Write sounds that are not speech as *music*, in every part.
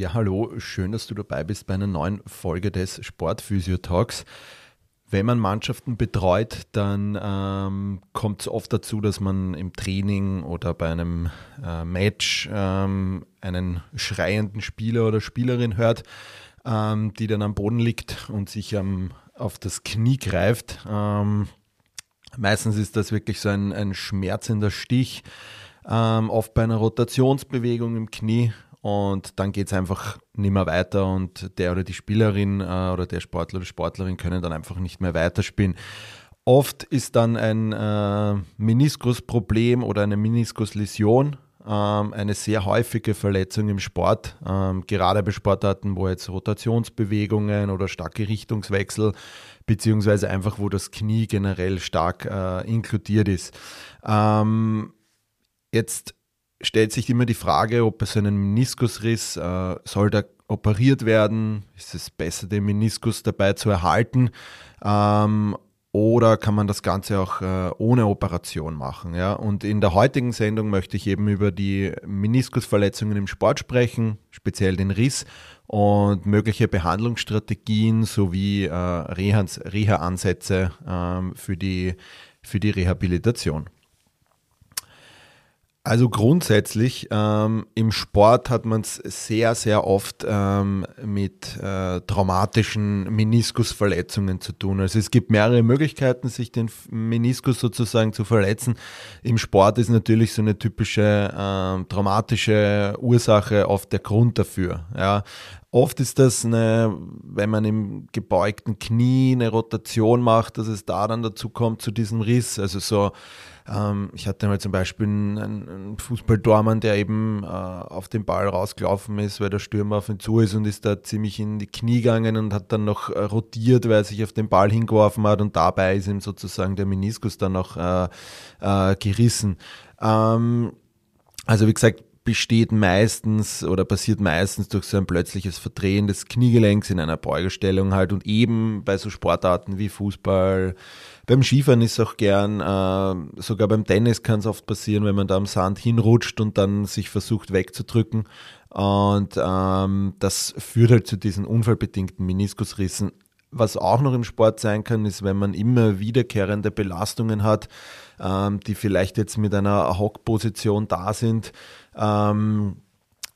Ja, hallo, schön, dass du dabei bist bei einer neuen Folge des Sportphysio Talks. Wenn man Mannschaften betreut, dann ähm, kommt es oft dazu, dass man im Training oder bei einem äh, Match ähm, einen schreienden Spieler oder Spielerin hört, ähm, die dann am Boden liegt und sich auf das Knie greift. Ähm, meistens ist das wirklich so ein, ein schmerzender Stich, ähm, oft bei einer Rotationsbewegung im Knie und dann geht es einfach nicht mehr weiter und der oder die Spielerin äh, oder der Sportler oder Sportlerin können dann einfach nicht mehr weiterspielen. Oft ist dann ein äh, Meniskusproblem oder eine Meniskusläsion ähm, eine sehr häufige Verletzung im Sport, ähm, gerade bei Sportarten, wo jetzt Rotationsbewegungen oder starke Richtungswechsel beziehungsweise einfach, wo das Knie generell stark äh, inkludiert ist. Ähm, jetzt stellt sich immer die Frage, ob bei so einem Meniskusriss äh, soll da operiert werden? Ist es besser, den Meniskus dabei zu erhalten? Ähm, oder kann man das Ganze auch äh, ohne Operation machen? Ja? Und in der heutigen Sendung möchte ich eben über die Meniskusverletzungen im Sport sprechen, speziell den Riss und mögliche Behandlungsstrategien sowie äh, Reha-Ansätze äh, für, die, für die Rehabilitation. Also grundsätzlich ähm, im Sport hat man es sehr, sehr oft ähm, mit äh, traumatischen Meniskusverletzungen zu tun. Also es gibt mehrere Möglichkeiten, sich den Meniskus sozusagen zu verletzen. Im Sport ist natürlich so eine typische ähm, traumatische Ursache oft der Grund dafür. Ja. Oft ist das eine, wenn man im gebeugten Knie eine Rotation macht, dass es da dann dazu kommt zu diesem Riss. Also so ähm, ich hatte mal zum Beispiel einen, einen Fußballdormann, der eben äh, auf den Ball rausgelaufen ist, weil der Stürmer auf ihn zu ist und ist da ziemlich in die Knie gegangen und hat dann noch äh, rotiert, weil er sich auf den Ball hingeworfen hat und dabei ist ihm sozusagen der Meniskus dann noch äh, äh gerissen. Ähm, also wie gesagt, besteht meistens oder passiert meistens durch so ein plötzliches Verdrehen des Kniegelenks in einer Beugestellung halt und eben bei so Sportarten wie Fußball, beim Skifahren ist auch gern, äh, sogar beim Tennis kann es oft passieren, wenn man da am Sand hinrutscht und dann sich versucht wegzudrücken. Und ähm, das führt halt zu diesen unfallbedingten Meniskusrissen. Was auch noch im Sport sein kann, ist, wenn man immer wiederkehrende Belastungen hat, ähm, die vielleicht jetzt mit einer Hockposition da sind. Ähm,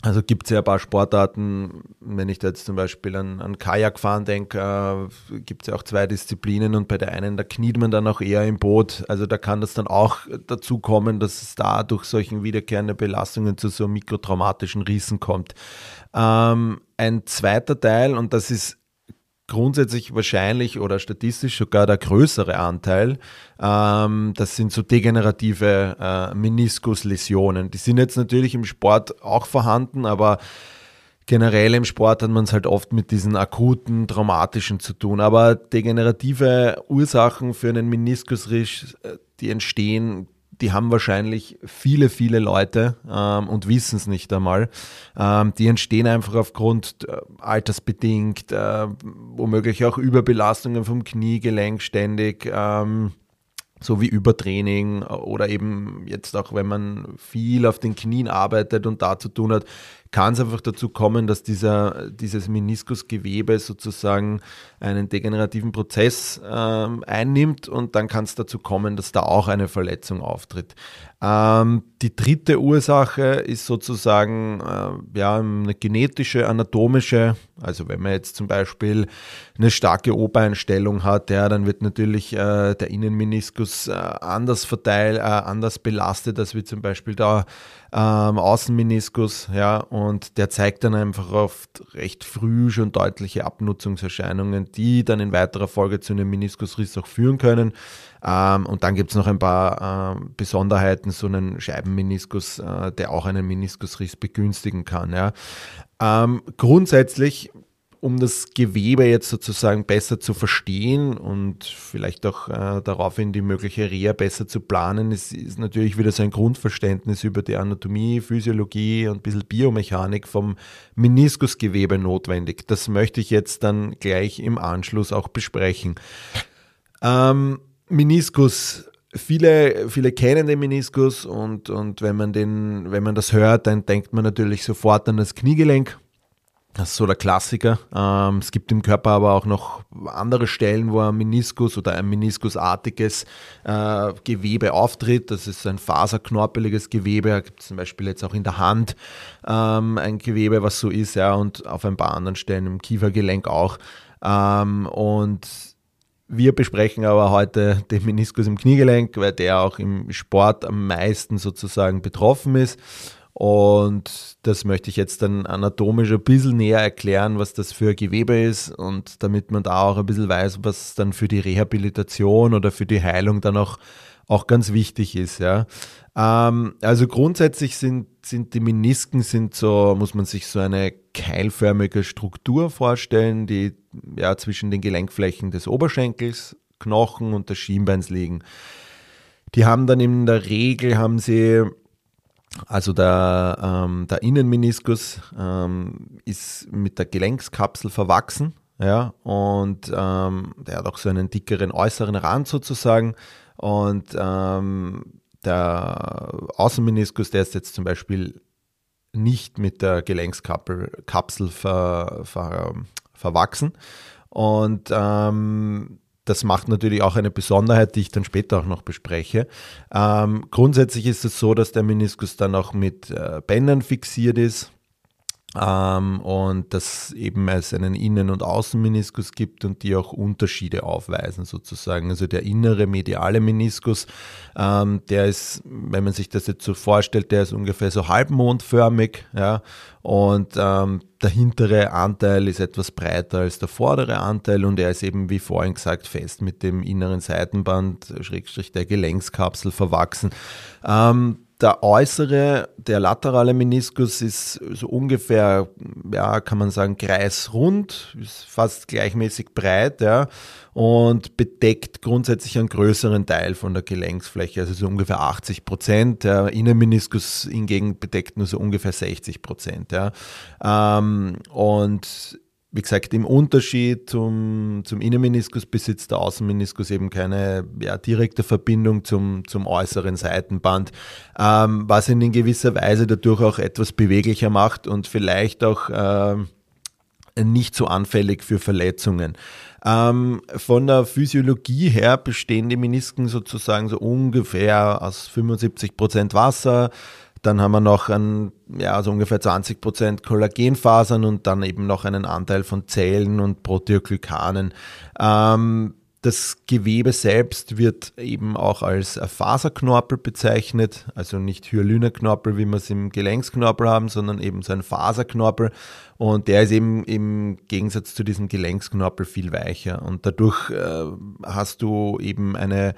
also gibt es ja ein paar Sportarten, wenn ich da jetzt zum Beispiel an, an Kajakfahren denke, äh, gibt es ja auch zwei Disziplinen und bei der einen, da kniet man dann auch eher im Boot. Also da kann das dann auch dazu kommen, dass es da durch solchen wiederkehrenden Belastungen zu so mikrotraumatischen Rissen kommt. Ähm, ein zweiter Teil, und das ist grundsätzlich wahrscheinlich oder statistisch sogar der größere Anteil. Ähm, das sind so degenerative äh, Meniskusläsionen. Die sind jetzt natürlich im Sport auch vorhanden, aber generell im Sport hat man es halt oft mit diesen akuten, traumatischen zu tun. Aber degenerative Ursachen für einen Meniskusriss, äh, die entstehen die haben wahrscheinlich viele, viele Leute ähm, und wissen es nicht einmal. Ähm, die entstehen einfach aufgrund äh, altersbedingt, äh, womöglich auch Überbelastungen vom Kniegelenk ständig. Ähm, so wie Übertraining oder eben jetzt auch, wenn man viel auf den Knien arbeitet und da zu tun hat, kann es einfach dazu kommen, dass dieser, dieses Meniskusgewebe sozusagen einen degenerativen Prozess äh, einnimmt und dann kann es dazu kommen, dass da auch eine Verletzung auftritt. Ähm, die dritte Ursache ist sozusagen äh, ja, eine genetische, anatomische, also wenn man jetzt zum Beispiel eine starke Obereinstellung hat, ja, dann wird natürlich äh, der Innenmeniskus äh, anders verteilt, äh, anders belastet, als wie zum Beispiel da ähm, Außenmeniskus, ja, und der zeigt dann einfach oft recht früh schon deutliche Abnutzungserscheinungen, die dann in weiterer Folge zu einem Meniskusriss auch führen können. Ähm, und dann gibt es noch ein paar äh, Besonderheiten, so einen Scheibenmeniskus, äh, der auch einen Meniskusriss begünstigen kann. Ja. Ähm, grundsätzlich um das Gewebe jetzt sozusagen besser zu verstehen und vielleicht auch äh, daraufhin die mögliche Reha besser zu planen, ist, ist natürlich wieder so ein Grundverständnis über die Anatomie, Physiologie und ein bisschen Biomechanik vom Meniskusgewebe notwendig. Das möchte ich jetzt dann gleich im Anschluss auch besprechen. Ähm, Meniskus viele, viele kennen den Meniskus und, und wenn man den, wenn man das hört, dann denkt man natürlich sofort an das Kniegelenk. Das ist so der Klassiker. Ähm, es gibt im Körper aber auch noch andere Stellen, wo ein Meniskus oder ein meniskusartiges äh, Gewebe auftritt. Das ist ein faserknorpeliges Gewebe. Da gibt es zum Beispiel jetzt auch in der Hand ähm, ein Gewebe, was so ist, ja, und auf ein paar anderen Stellen im Kiefergelenk auch. Ähm, und wir besprechen aber heute den Meniskus im Kniegelenk, weil der auch im Sport am meisten sozusagen betroffen ist. Und das möchte ich jetzt dann anatomisch ein bisschen näher erklären, was das für Gewebe ist und damit man da auch ein bisschen weiß, was dann für die Rehabilitation oder für die Heilung dann auch, auch ganz wichtig ist. Ja. Ähm, also grundsätzlich sind, sind die Menisken sind so, muss man sich so eine keilförmige Struktur vorstellen, die ja zwischen den Gelenkflächen des Oberschenkels, Knochen und des Schienbeins liegen. Die haben dann in der Regel haben sie also der, ähm, der Innenmeniskus ähm, ist mit der Gelenkskapsel verwachsen, ja, und ähm, der hat auch so einen dickeren äußeren Rand sozusagen. Und ähm, der Außenmeniskus, der ist jetzt zum Beispiel nicht mit der Gelenkskapsel ver, ver, verwachsen. Und ähm, das macht natürlich auch eine Besonderheit, die ich dann später auch noch bespreche. Ähm, grundsätzlich ist es so, dass der Meniskus dann auch mit äh, Bändern fixiert ist ähm, und dass eben es einen Innen- und Außenmeniskus gibt und die auch Unterschiede aufweisen sozusagen. Also der innere mediale Meniskus, ähm, der ist, wenn man sich das jetzt so vorstellt, der ist ungefähr so halbmondförmig, ja, und ähm, der hintere Anteil ist etwas breiter als der vordere Anteil und er ist eben, wie vorhin gesagt, fest mit dem inneren Seitenband, Schrägstrich der Gelenkskapsel verwachsen. Ähm, der äußere, der laterale Meniskus ist so ungefähr, ja, kann man sagen, kreisrund, ist fast gleichmäßig breit, ja, und bedeckt grundsätzlich einen größeren Teil von der Gelenksfläche, also so ungefähr 80 Prozent. Der Innenmeniskus hingegen bedeckt nur so ungefähr 60 Prozent, ja. Ähm, und wie gesagt, im Unterschied zum, zum Innenmeniskus besitzt der Außenmeniskus eben keine ja, direkte Verbindung zum, zum äußeren Seitenband, ähm, was ihn in gewisser Weise dadurch auch etwas beweglicher macht und vielleicht auch äh, nicht so anfällig für Verletzungen. Ähm, von der Physiologie her bestehen die Menisken sozusagen so ungefähr aus 75 Prozent Wasser, dann haben wir noch ein, ja, also ungefähr 20 Prozent Kollagenfasern und dann eben noch einen Anteil von Zellen und Proteoglykanen. Ähm, das Gewebe selbst wird eben auch als Faserknorpel bezeichnet, also nicht Hyaluronknorpel, wie wir es im Gelenksknorpel haben, sondern eben so ein Faserknorpel. Und der ist eben im Gegensatz zu diesem Gelenksknorpel viel weicher. Und dadurch äh, hast du eben eine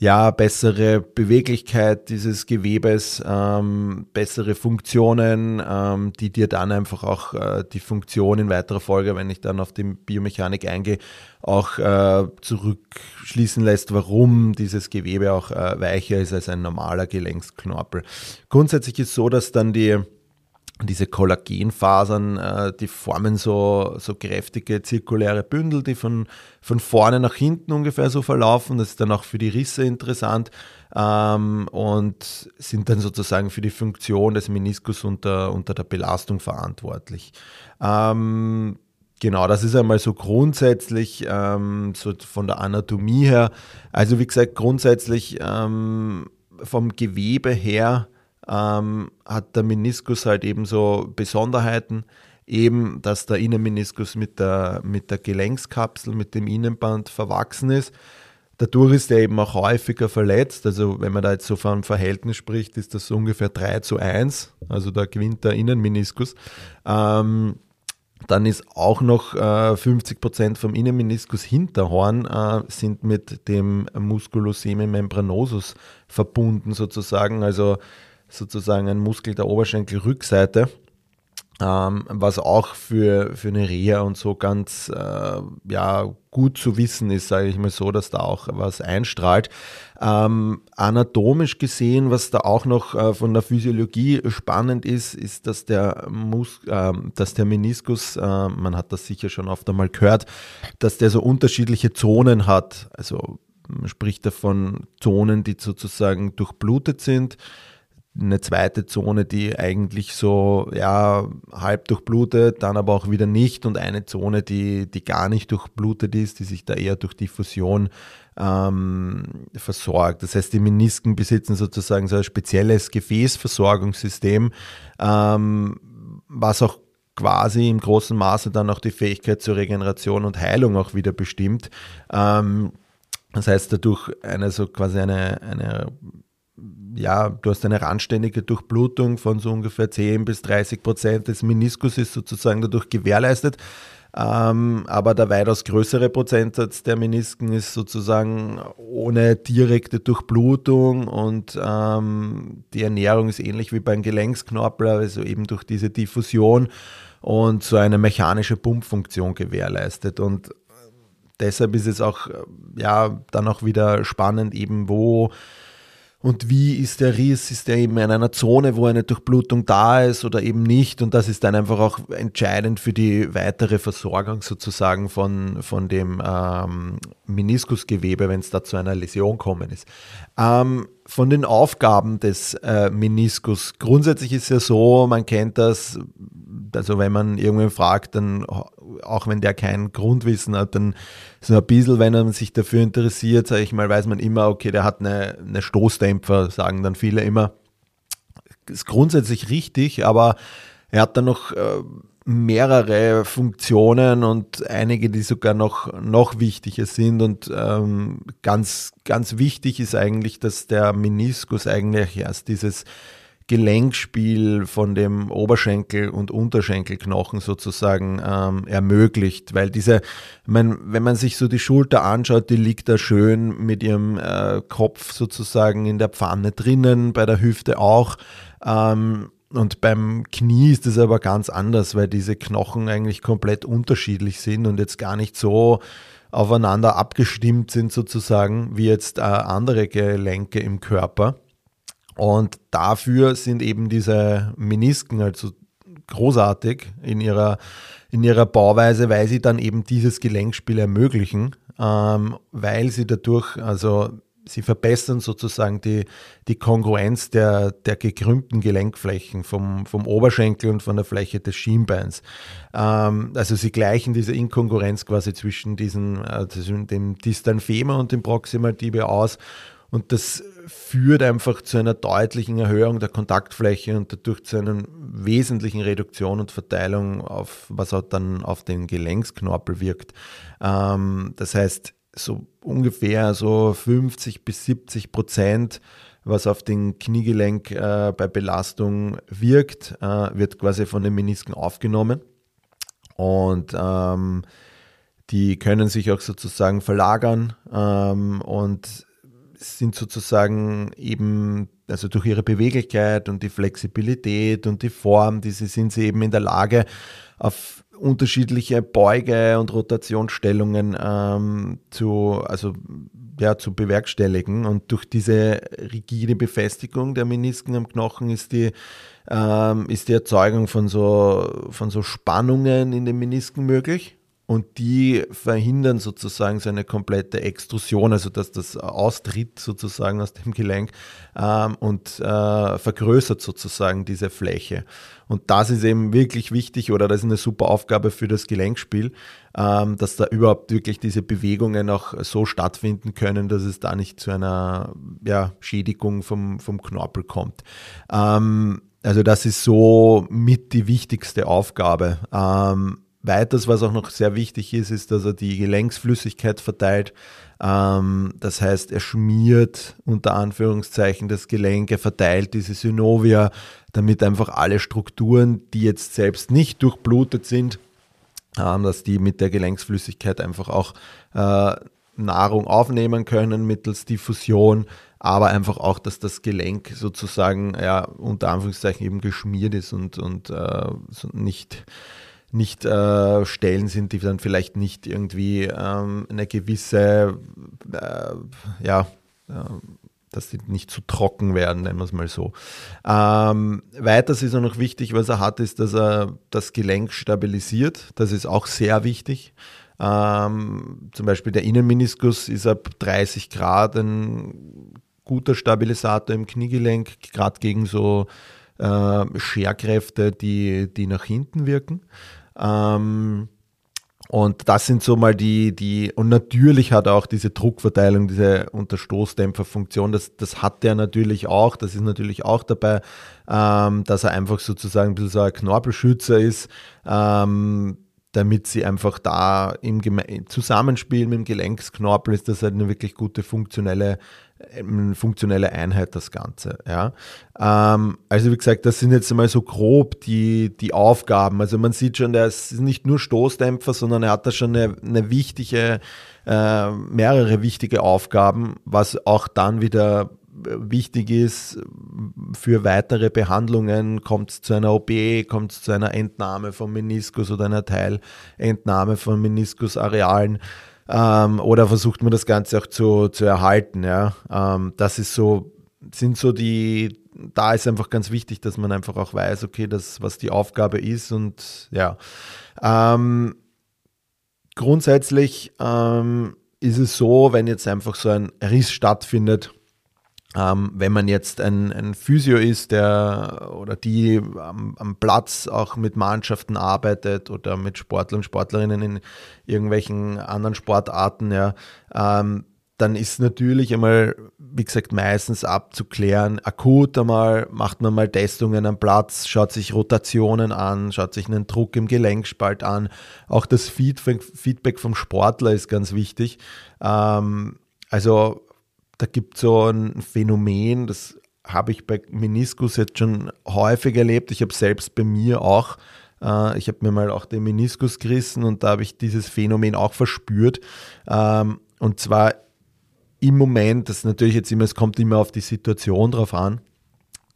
ja, bessere Beweglichkeit dieses Gewebes, ähm, bessere Funktionen, ähm, die dir dann einfach auch äh, die Funktion in weiterer Folge, wenn ich dann auf die Biomechanik eingehe, auch äh, zurückschließen lässt, warum dieses Gewebe auch äh, weicher ist als ein normaler Gelenksknorpel. Grundsätzlich ist so, dass dann die diese Kollagenfasern, äh, die formen so, so kräftige zirkuläre Bündel, die von, von vorne nach hinten ungefähr so verlaufen. Das ist dann auch für die Risse interessant ähm, und sind dann sozusagen für die Funktion des Meniskus unter, unter der Belastung verantwortlich. Ähm, Genau, das ist einmal so grundsätzlich ähm, so von der Anatomie her. Also wie gesagt, grundsätzlich ähm, vom Gewebe her ähm, hat der Meniskus halt eben so Besonderheiten, eben, dass der Innenmeniskus mit der, mit der Gelenkskapsel, mit dem Innenband verwachsen ist. Dadurch ist er eben auch häufiger verletzt. Also wenn man da jetzt so von Verhältnis spricht, ist das so ungefähr 3 zu 1. Also da gewinnt der Innenmeniskus. Ähm, dann ist auch noch äh, 50 Prozent vom Innenmeniskus Hinterhorn äh, sind mit dem Musculus semimembranosus verbunden sozusagen. Also sozusagen ein Muskel der Oberschenkelrückseite. ähm, was auch für, für eine Reha und so ganz äh, ja, gut zu wissen ist, sage ich mal so, dass da auch was einstrahlt. Ähm, anatomisch gesehen, was da auch noch äh, von der Physiologie spannend ist, ist, dass der, Mus äh, dass der Meniskus, äh, man hat das sicher schon oft einmal gehört, dass der so unterschiedliche Zonen hat. Also man spricht davon Zonen, die sozusagen durchblutet sind eine zweite Zone, die eigentlich so ja, halb durchblutet, dann aber auch wieder nicht und eine Zone, die, die gar nicht durchblutet ist, die sich da eher durch Diffusion ähm, versorgt. Das heißt, die Menisken besitzen sozusagen so ein spezielles Gefäßversorgungssystem, ähm, was auch quasi im großen Maße dann auch die Fähigkeit zur Regeneration und Heilung auch wieder bestimmt. Ähm, das heißt, dadurch eine so quasi eine, eine ja, du hast eine randständige Durchblutung von so ungefähr 10 bis 30 Prozent des Meniskus ist sozusagen dadurch gewährleistet. Ähm, aber der weitaus größere Prozentsatz der Menisken ist sozusagen ohne direkte Durchblutung und ähm, die Ernährung ist ähnlich wie beim Gelenksknorpel, also eben durch diese Diffusion und so eine mechanische Pumpfunktion gewährleistet. Und deshalb ist es auch ja dann auch wieder spannend, eben wo und wie ist der Riss? Ist der eben in einer Zone, wo eine Durchblutung da ist oder eben nicht? Und das ist dann einfach auch entscheidend für die weitere Versorgung sozusagen von, von dem ähm, Meniskusgewebe, wenn es da zu einer Läsion kommen ist. Ähm, von den Aufgaben des äh, Meniskus. Grundsätzlich ist ja so, man kennt das, also wenn man irgendwen fragt, dann auch wenn der kein Grundwissen hat, dann so ein bisschen, wenn man sich dafür interessiert, sage ich mal, weiß man immer, okay, der hat eine, eine Stoßdämpfer, sagen dann viele immer. Ist grundsätzlich richtig, aber er hat dann noch äh, mehrere Funktionen und einige, die sogar noch, noch wichtiger sind. Und ähm, ganz, ganz wichtig ist eigentlich, dass der Meniskus eigentlich erst dieses Gelenkspiel von dem Oberschenkel- und Unterschenkelknochen sozusagen ähm, ermöglicht. Weil diese, mein, wenn man sich so die Schulter anschaut, die liegt da schön mit ihrem äh, Kopf sozusagen in der Pfanne drinnen, bei der Hüfte auch. Ähm, und beim Knie ist es aber ganz anders, weil diese Knochen eigentlich komplett unterschiedlich sind und jetzt gar nicht so aufeinander abgestimmt sind sozusagen wie jetzt äh, andere Gelenke im Körper. Und dafür sind eben diese Menisken also großartig in ihrer, in ihrer Bauweise, weil sie dann eben dieses Gelenkspiel ermöglichen, ähm, weil sie dadurch, also sie verbessern sozusagen die, die Kongruenz der, der gekrümmten Gelenkflächen vom, vom Oberschenkel und von der Fläche des Schienbeins. Ähm, also sie gleichen diese Inkongruenz quasi zwischen diesen, äh, zwischen dem Distal Femur und dem Proximal Tibia aus und das führt einfach zu einer deutlichen Erhöhung der Kontaktfläche und dadurch zu einer wesentlichen Reduktion und Verteilung auf, was auch dann auf den Gelenksknorpel wirkt. Ähm, das heißt, so ungefähr so 50 bis 70 Prozent, was auf den Kniegelenk äh, bei Belastung wirkt, äh, wird quasi von den Menisken aufgenommen. Und ähm, die können sich auch sozusagen verlagern ähm, und sind sozusagen eben, also durch ihre Beweglichkeit und die Flexibilität und die Form, diese sind sie eben in der Lage, auf unterschiedliche Beuge- und Rotationsstellungen ähm, zu, also, ja, zu bewerkstelligen. Und durch diese rigide Befestigung der Menisken am Knochen ist die, ähm, ist die Erzeugung von so, von so Spannungen in den Menisken möglich und die verhindern sozusagen seine komplette Extrusion, also dass das austritt sozusagen aus dem Gelenk ähm, und äh, vergrößert sozusagen diese Fläche. Und das ist eben wirklich wichtig oder das ist eine super Aufgabe für das Gelenkspiel, ähm, dass da überhaupt wirklich diese Bewegungen auch so stattfinden können, dass es da nicht zu einer ja, Schädigung vom, vom Knorpel kommt. Ähm, also das ist so mit die wichtigste Aufgabe. Ähm, Weiters, was auch noch sehr wichtig ist, ist, dass er die Gelenksflüssigkeit verteilt. Ähm, das heißt, er schmiert unter Anführungszeichen das Gelenk, er verteilt diese Synovia, damit einfach alle Strukturen, die jetzt selbst nicht durchblutet sind, ähm, dass die mit der Gelenksflüssigkeit einfach auch äh, Nahrung aufnehmen können mittels Diffusion aber einfach auch, dass das Gelenk sozusagen ja unter Anführungszeichen eben geschmiert ist und, und äh, nicht nicht äh, Stellen sind, die dann vielleicht nicht irgendwie ähm, eine gewisse, äh, ja, äh, dass die nicht zu trocken werden, nennen wir es mal so. Ähm, weiters ist auch noch wichtig, was er hat, ist, dass er das Gelenk stabilisiert. Das ist auch sehr wichtig. Ähm, zum Beispiel der Innenmeniskus ist ab 30 Grad ein guter Stabilisator im Kniegelenk, gerade gegen so äh, Scherkräfte, die, die nach hinten wirken. Ähm, und das sind so mal die, die, und natürlich hat auch diese Druckverteilung, diese Unterstoßdämpferfunktion, das, das hat er natürlich auch, das ist natürlich auch dabei, ähm, dass er einfach sozusagen ein bisschen so ein Knorpelschützer ist, ähm, damit sie einfach da im Geme Zusammenspiel mit dem Gelenksknorpel ist das halt eine wirklich gute funktionelle eine funktionelle Einheit, das Ganze. Ja. Ähm, also wie gesagt, das sind jetzt einmal so grob die, die Aufgaben. Also man sieht schon, der ist nicht nur Stoßdämpfer, sondern er hat da schon eine, eine wichtige, äh, mehrere wichtige Aufgaben, was auch dann wieder wichtig ist für weitere Behandlungen, kommt es zu einer OP, kommt es zu einer Entnahme vom Meniskus oder einer Teilentnahme von Meniskusarealen ähm, oder versucht man das Ganze auch zu, zu erhalten. Ja? Ähm, das ist so, sind so die, da ist einfach ganz wichtig, dass man einfach auch weiß, okay, das, was die Aufgabe ist und ja. Ähm, grundsätzlich ähm, ist es so, wenn jetzt einfach so ein Riss stattfindet, ähm, wenn man jetzt ein, ein Physio ist, der oder die am, am, Platz auch mit Mannschaften arbeitet oder mit Sportlern Sportlerinnen in irgendwelchen anderen Sportarten, ja, ähm, dann ist natürlich einmal, wie gesagt, meistens abzuklären. Akut einmal macht man mal Testungen am Platz, schaut sich Rotationen an, schaut sich einen Druck im Gelenkspalt an. Auch das Feedback vom Sportler ist ganz wichtig. Ähm, also da gibt es so ein Phänomen, das habe ich bei Meniskus jetzt schon häufig erlebt. Ich habe selbst bei mir auch, äh, ich habe mir mal auch den Meniskus gerissen und da habe ich dieses Phänomen auch verspürt. Ähm, und zwar im Moment, das ist natürlich jetzt immer, es kommt immer auf die Situation drauf an,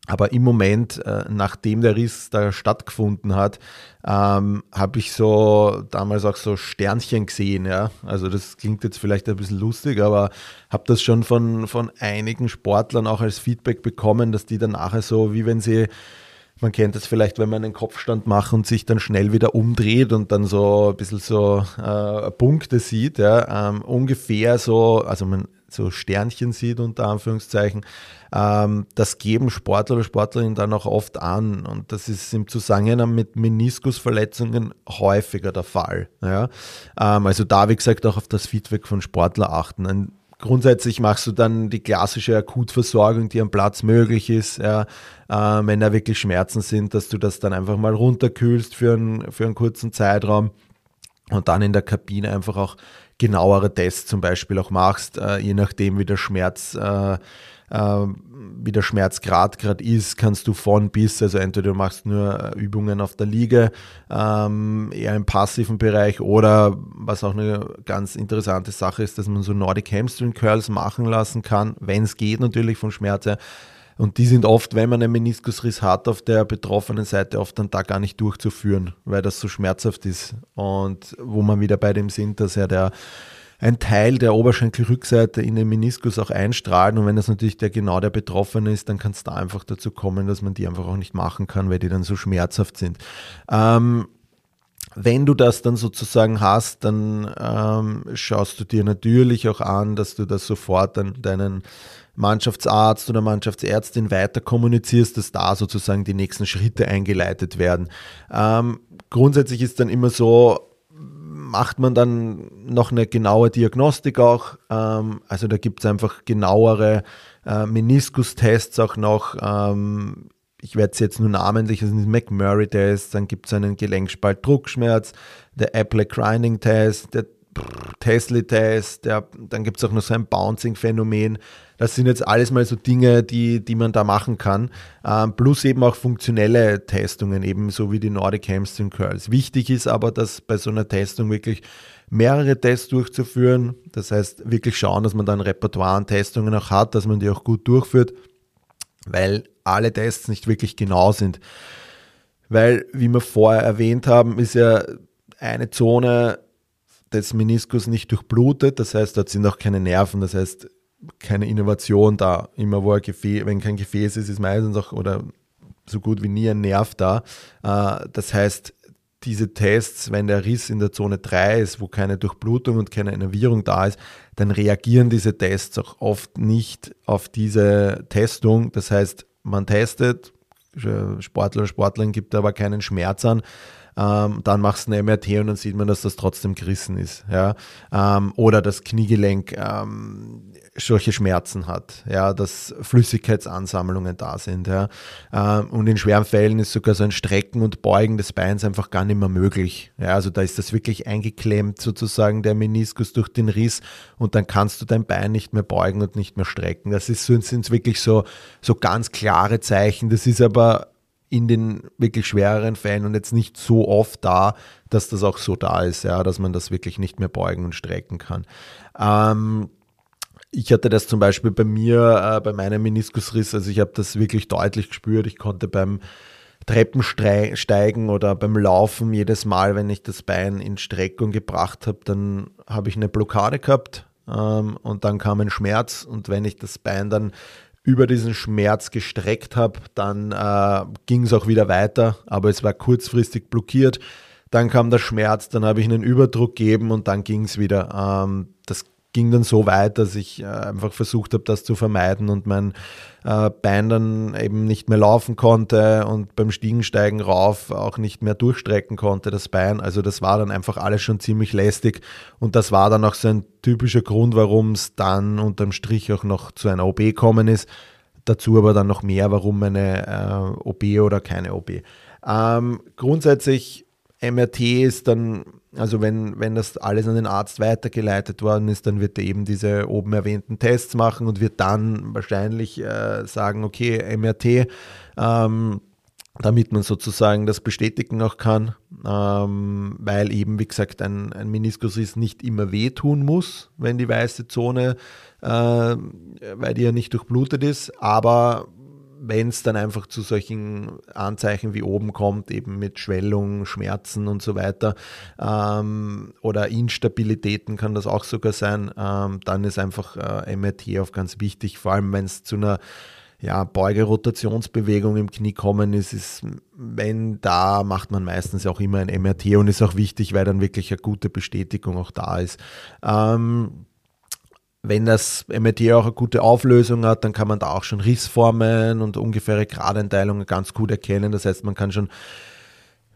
aber im Moment, äh, nachdem der Riss da stattgefunden hat, ähm, habe ich so damals auch so Sternchen gesehen. Ja? Also das klingt jetzt vielleicht ein bisschen lustig, aber habe das schon von, von einigen Sportlern auch als Feedback bekommen, dass die dann nachher so, wie wenn sie man kennt das vielleicht, wenn man einen Kopfstand macht und sich dann schnell wieder umdreht und dann so ein bisschen so äh, Punkte sieht. Ja? Ähm, ungefähr so, also man so Sternchen sieht, unter Anführungszeichen, ähm, das geben Sportler oder Sportlerinnen dann auch oft an. Und das ist im Zusammenhang mit Meniskusverletzungen häufiger der Fall. Ja? Ähm, also da, wie gesagt, auch auf das Feedback von Sportler achten. Ein, grundsätzlich machst du dann die klassische Akutversorgung, die am Platz möglich ist. Ja? Äh, wenn da wirklich Schmerzen sind, dass du das dann einfach mal runterkühlst für, ein, für einen kurzen Zeitraum und dann in der Kabine einfach auch genauere Tests zum Beispiel auch machst, äh, je nachdem wie der Schmerz, äh, äh, wie der Schmerzgrad gerade ist, kannst du von bis, also entweder du machst nur äh, Übungen auf der Liege, ähm, eher im passiven Bereich oder was auch eine ganz interessante Sache ist, dass man so Nordic Hamstring Curls machen lassen kann, wenn es geht natürlich von Schmerz her und die sind oft, wenn man einen Meniskusriss hat, auf der betroffenen Seite oft dann da gar nicht durchzuführen, weil das so schmerzhaft ist. Und wo man wieder bei dem sind, dass ja der ein Teil der Oberschenkelrückseite in den Meniskus auch einstrahlt. Und wenn das natürlich der genau der Betroffene ist, dann kann es da einfach dazu kommen, dass man die einfach auch nicht machen kann, weil die dann so schmerzhaft sind. Ähm, wenn du das dann sozusagen hast, dann ähm, schaust du dir natürlich auch an, dass du das sofort an deinen Mannschaftsarzt oder Mannschaftsärztin weiter kommunizierst, dass da sozusagen die nächsten Schritte eingeleitet werden. Ähm, grundsätzlich ist dann immer so, macht man dann noch eine genaue Diagnostik auch. Ähm, also da gibt es einfach genauere äh, Meniskustests auch noch. Ähm, ich werde es jetzt nur namentlich, das sind McMurray-Test, dann gibt es einen Gelenkspalt-Druckschmerz, der Apple Grinding-Test, der Tesla-Test, dann gibt es auch noch so ein Bouncing-Phänomen. Das sind jetzt alles mal so Dinge, die, die man da machen kann. Ähm, plus eben auch funktionelle Testungen, eben so wie die Nordic Hamstring Curls. Wichtig ist aber, dass bei so einer Testung wirklich mehrere Tests durchzuführen. Das heißt, wirklich schauen, dass man dann Repertoire an Testungen auch hat, dass man die auch gut durchführt, weil alle Tests nicht wirklich genau sind. Weil, wie wir vorher erwähnt haben, ist ja eine Zone des Meniskus nicht durchblutet, das heißt, dort sind auch keine Nerven, das heißt, keine Innovation da. Immer wo ein Gefäß, wenn kein Gefäß ist, ist meistens auch oder so gut wie nie ein Nerv da. Äh, das heißt, diese Tests, wenn der Riss in der Zone 3 ist, wo keine Durchblutung und keine Innervierung da ist, dann reagieren diese Tests auch oft nicht auf diese Testung. Das heißt, man testet, Sportler oder Sportlerin gibt aber keinen Schmerz an, ähm, dann machst du ein MRT und dann sieht man, dass das trotzdem gerissen ist. Ja? Ähm, oder das Kniegelenk ähm, solche Schmerzen hat, ja, dass Flüssigkeitsansammlungen da sind. Ja? Ähm, und in schweren Fällen ist sogar so ein Strecken und Beugen des Beins einfach gar nicht mehr möglich. Ja? Also da ist das wirklich eingeklemmt, sozusagen der Meniskus durch den Riss und dann kannst du dein Bein nicht mehr beugen und nicht mehr strecken. Das ist, sind wirklich so, so ganz klare Zeichen. Das ist aber in den wirklich schwereren Fällen und jetzt nicht so oft da, dass das auch so da ist, ja, dass man das wirklich nicht mehr beugen und strecken kann. Ähm, ich hatte das zum Beispiel bei mir, äh, bei meinem Meniskusriss, also ich habe das wirklich deutlich gespürt. Ich konnte beim Treppensteigen oder beim Laufen jedes Mal, wenn ich das Bein in Streckung gebracht habe, dann habe ich eine Blockade gehabt ähm, und dann kam ein Schmerz und wenn ich das Bein dann über diesen Schmerz gestreckt habe, dann äh, ging es auch wieder weiter, aber es war kurzfristig blockiert. Dann kam der Schmerz, dann habe ich einen Überdruck gegeben und dann ging es wieder. Ähm, das ging dann so weit, dass ich äh, einfach versucht habe, das zu vermeiden und mein äh, Bein dann eben nicht mehr laufen konnte und beim Stiegensteigen rauf auch nicht mehr durchstrecken konnte, das Bein. Also das war dann einfach alles schon ziemlich lästig und das war dann auch so ein typischer Grund, warum es dann unterm Strich auch noch zu einer OB gekommen ist. Dazu aber dann noch mehr, warum eine äh, OB oder keine OB. Ähm, grundsätzlich MRT ist dann also wenn, wenn das alles an den Arzt weitergeleitet worden ist, dann wird er eben diese oben erwähnten Tests machen und wird dann wahrscheinlich äh, sagen, okay, MRT, ähm, damit man sozusagen das bestätigen auch kann, ähm, weil eben, wie gesagt, ein, ein Meniskusriss nicht immer wehtun muss, wenn die weiße Zone, äh, weil die ja nicht durchblutet ist, aber wenn es dann einfach zu solchen Anzeichen wie oben kommt, eben mit Schwellung, Schmerzen und so weiter, ähm, oder Instabilitäten kann das auch sogar sein, ähm, dann ist einfach äh, MRT auch ganz wichtig, vor allem wenn es zu einer ja, Beugerotationsbewegung im Knie kommen ist, ist, wenn da macht man meistens auch immer ein MRT und ist auch wichtig, weil dann wirklich eine gute Bestätigung auch da ist. Ähm, wenn das MRT auch eine gute Auflösung hat, dann kann man da auch schon Rissformen und ungefähre Gradeinteilungen ganz gut erkennen. Das heißt, man kann schon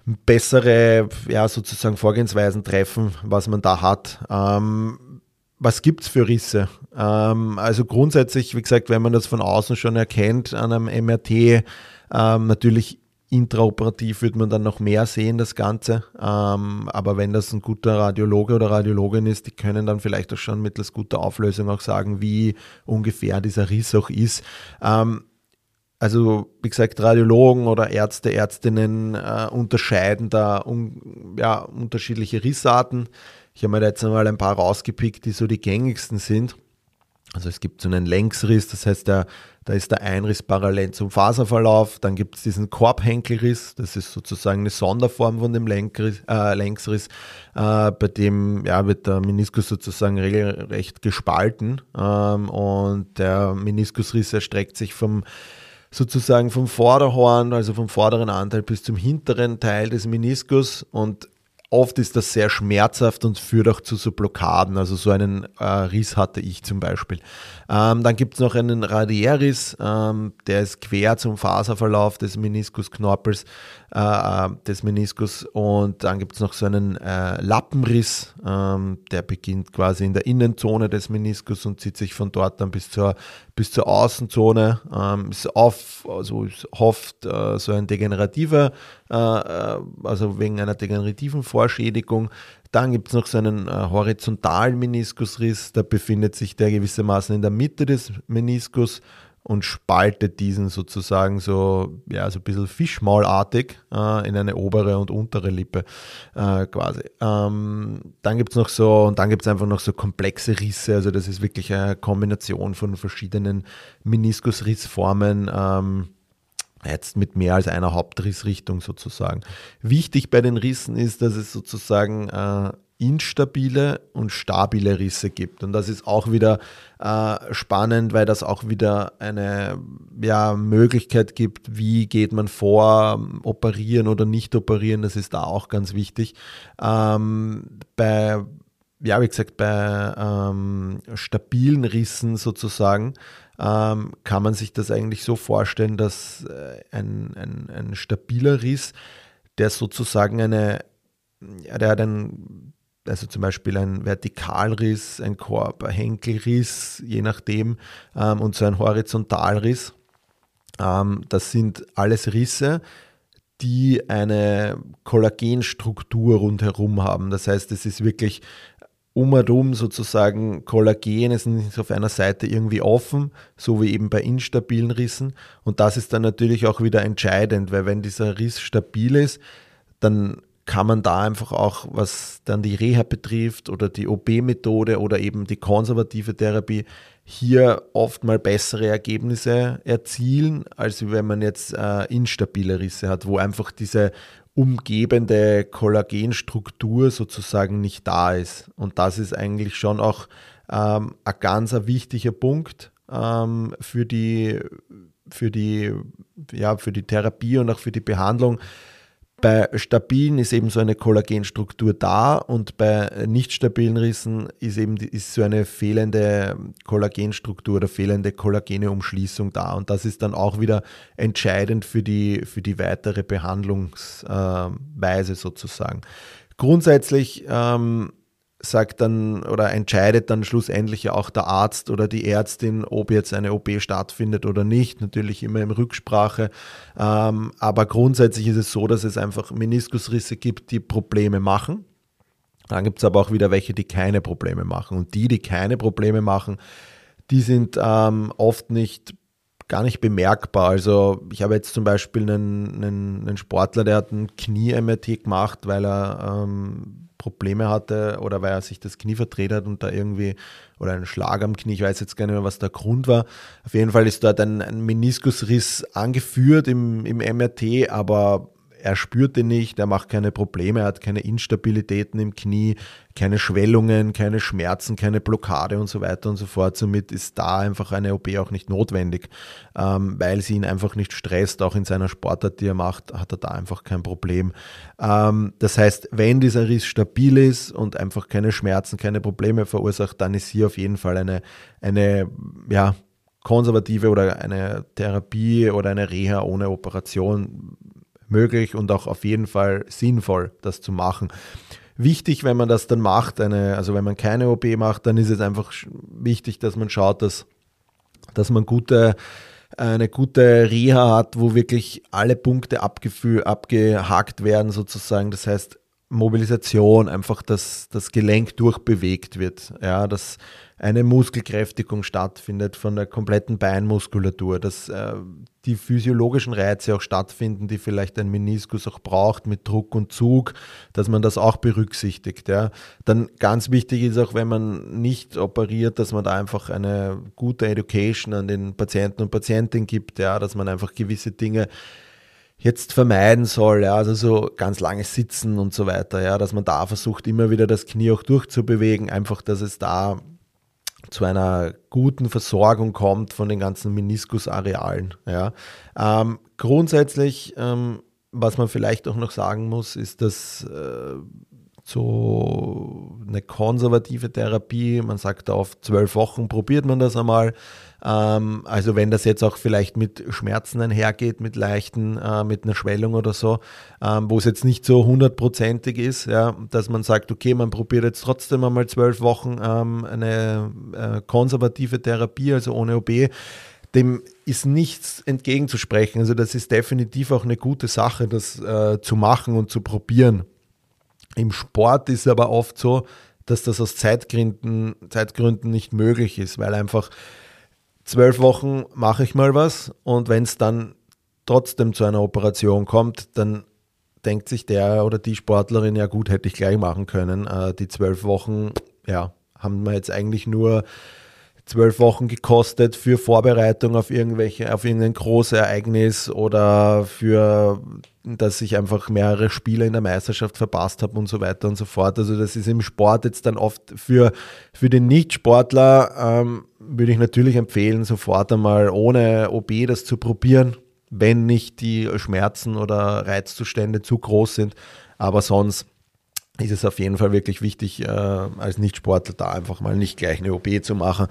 bessere, ja, sozusagen Vorgehensweisen treffen, was man da hat. Ähm, was gibt es für Risse? Ähm, also grundsätzlich, wie gesagt, wenn man das von außen schon erkennt an einem MRT, ähm, natürlich Intraoperativ wird man dann noch mehr sehen, das Ganze. Ähm, aber wenn das ein guter Radiologe oder Radiologin ist, die können dann vielleicht auch schon mittels guter Auflösung auch sagen, wie ungefähr dieser Riss auch ist. Ähm, also, wie gesagt, Radiologen oder Ärzte, Ärztinnen äh, unterscheiden da un, ja, unterschiedliche Rissarten. Ich habe mir da jetzt einmal ein paar rausgepickt, die so die gängigsten sind. Also es gibt so einen Längsriss, das heißt, der, da ist der Einriss parallel zum Faserverlauf. Dann gibt es diesen Korbhenkelriss, das ist sozusagen eine Sonderform von dem Lenkriss, äh, Längsriss, äh, bei dem ja, wird der Meniskus sozusagen regelrecht gespalten ähm, und der Meniskusriss erstreckt sich vom sozusagen vom Vorderhorn, also vom vorderen Anteil bis zum hinteren Teil des Meniskus und Oft ist das sehr schmerzhaft und führt auch zu so Blockaden. Also so einen äh, Riss hatte ich zum Beispiel. Ähm, dann gibt es noch einen Radiäriss, ähm, der ist quer zum Faserverlauf des Meniskusknorpels äh, äh, des Meniskus. Und dann gibt es noch so einen äh, Lappenriss, ähm, der beginnt quasi in der Innenzone des Meniskus und zieht sich von dort dann bis zur, bis zur Außenzone. Ähm, ist, auf, also ist oft äh, so ein degenerativer äh, äh, also wegen einer degenerativen Vorschädigung. Dann gibt es noch so einen äh, horizontalen Meniskusriss, da befindet sich der gewissermaßen in der Mitte des Meniskus und spaltet diesen sozusagen so, ja, so ein bisschen fischmaulartig äh, in eine obere und untere Lippe äh, quasi. Ähm, dann gibt es noch so, und dann gibt es einfach noch so komplexe Risse, also das ist wirklich eine Kombination von verschiedenen Meniskusrissformen. Ähm, jetzt mit mehr als einer Hauptrissrichtung sozusagen. Wichtig bei den Rissen ist, dass es sozusagen äh, instabile und stabile Risse gibt. Und das ist auch wieder äh, spannend, weil das auch wieder eine ja, Möglichkeit gibt, wie geht man vor, operieren oder nicht operieren, das ist da auch ganz wichtig. Ähm, bei, ja, wie gesagt, bei ähm, stabilen Rissen sozusagen ähm, kann man sich das eigentlich so vorstellen, dass äh, ein, ein, ein stabiler Riss, der sozusagen eine, ja, der hat ein also zum Beispiel ein Vertikalriss, ein Korb, ein Henkelriss, je nachdem, ähm, und so ein Horizontalriss. Ähm, das sind alles Risse, die eine Kollagenstruktur rundherum haben. Das heißt, es ist wirklich um und um sozusagen Kollagen, es ist auf einer Seite irgendwie offen, so wie eben bei instabilen Rissen. Und das ist dann natürlich auch wieder entscheidend, weil wenn dieser Riss stabil ist, dann kann man da einfach auch, was dann die Reha betrifft oder die OP-Methode oder eben die konservative Therapie, hier oft mal bessere Ergebnisse erzielen, als wenn man jetzt äh, instabile Risse hat, wo einfach diese umgebende Kollagenstruktur sozusagen nicht da ist. Und das ist eigentlich schon auch ähm, ein ganz wichtiger Punkt ähm, für, die, für, die, ja, für die Therapie und auch für die Behandlung bei stabilen ist eben so eine Kollagenstruktur da und bei nicht stabilen Rissen ist eben ist so eine fehlende Kollagenstruktur oder fehlende Kollageneumschließung da. Und das ist dann auch wieder entscheidend für die, für die weitere Behandlungsweise sozusagen. Grundsätzlich ähm, sagt dann oder entscheidet dann schlussendlich ja auch der Arzt oder die Ärztin, ob jetzt eine OP stattfindet oder nicht. Natürlich immer in Rücksprache. Ähm, aber grundsätzlich ist es so, dass es einfach Meniskusrisse gibt, die Probleme machen. Dann gibt es aber auch wieder welche, die keine Probleme machen. Und die, die keine Probleme machen, die sind ähm, oft nicht gar nicht bemerkbar. Also ich habe jetzt zum Beispiel einen, einen, einen Sportler, der hat ein Knie-MRT gemacht, weil er ähm, Probleme hatte oder weil er sich das Knie verdreht hat und da irgendwie oder einen Schlag am Knie, ich weiß jetzt gar nicht mehr, was der Grund war. Auf jeden Fall ist dort ein, ein Meniskusriss angeführt im, im MRT, aber er spürt den nicht, er macht keine Probleme, er hat keine Instabilitäten im Knie, keine Schwellungen, keine Schmerzen, keine Blockade und so weiter und so fort. Somit ist da einfach eine OP auch nicht notwendig, ähm, weil sie ihn einfach nicht stresst. Auch in seiner Sportart, die er macht, hat er da einfach kein Problem. Ähm, das heißt, wenn dieser Riss stabil ist und einfach keine Schmerzen, keine Probleme verursacht, dann ist hier auf jeden Fall eine, eine ja, konservative oder eine Therapie oder eine Reha ohne Operation möglich und auch auf jeden Fall sinnvoll, das zu machen. Wichtig, wenn man das dann macht, eine, also wenn man keine OP macht, dann ist es einfach wichtig, dass man schaut, dass, dass man gute, eine gute Reha hat, wo wirklich alle Punkte abgehakt werden sozusagen. Das heißt, Mobilisation, einfach, dass das Gelenk durchbewegt wird, ja, dass eine Muskelkräftigung stattfindet von der kompletten Beinmuskulatur, dass äh, die physiologischen Reize auch stattfinden, die vielleicht ein Meniskus auch braucht mit Druck und Zug, dass man das auch berücksichtigt. Ja. Dann ganz wichtig ist auch, wenn man nicht operiert, dass man da einfach eine gute Education an den Patienten und Patientinnen gibt, ja, dass man einfach gewisse Dinge jetzt vermeiden soll, ja, also so ganz langes Sitzen und so weiter, ja, dass man da versucht, immer wieder das Knie auch durchzubewegen, einfach, dass es da zu einer guten Versorgung kommt von den ganzen Meniskusarealen. Ja. Ähm, grundsätzlich, ähm, was man vielleicht auch noch sagen muss, ist, dass äh, so eine konservative Therapie, man sagt auf zwölf Wochen probiert man das einmal, also wenn das jetzt auch vielleicht mit Schmerzen einhergeht, mit leichten, äh, mit einer Schwellung oder so, ähm, wo es jetzt nicht so hundertprozentig ist, ja, dass man sagt, okay, man probiert jetzt trotzdem einmal zwölf Wochen ähm, eine äh, konservative Therapie, also ohne OB dem ist nichts entgegenzusprechen. Also das ist definitiv auch eine gute Sache, das äh, zu machen und zu probieren. Im Sport ist es aber oft so, dass das aus Zeitgründen, Zeitgründen nicht möglich ist, weil einfach zwölf Wochen mache ich mal was und wenn es dann trotzdem zu einer Operation kommt, dann denkt sich der oder die Sportlerin, ja gut, hätte ich gleich machen können. Äh, die zwölf Wochen, ja, haben wir jetzt eigentlich nur zwölf Wochen gekostet für Vorbereitung auf irgendwelche, auf irgendein großes Ereignis oder für, dass ich einfach mehrere Spiele in der Meisterschaft verpasst habe und so weiter und so fort. Also das ist im Sport jetzt dann oft für, für den Nichtsportler, ähm, würde ich natürlich empfehlen, sofort einmal ohne OB das zu probieren, wenn nicht die Schmerzen oder Reizzustände zu groß sind. Aber sonst ist es auf jeden Fall wirklich wichtig, äh, als Nichtsportler da einfach mal nicht gleich eine OP zu machen.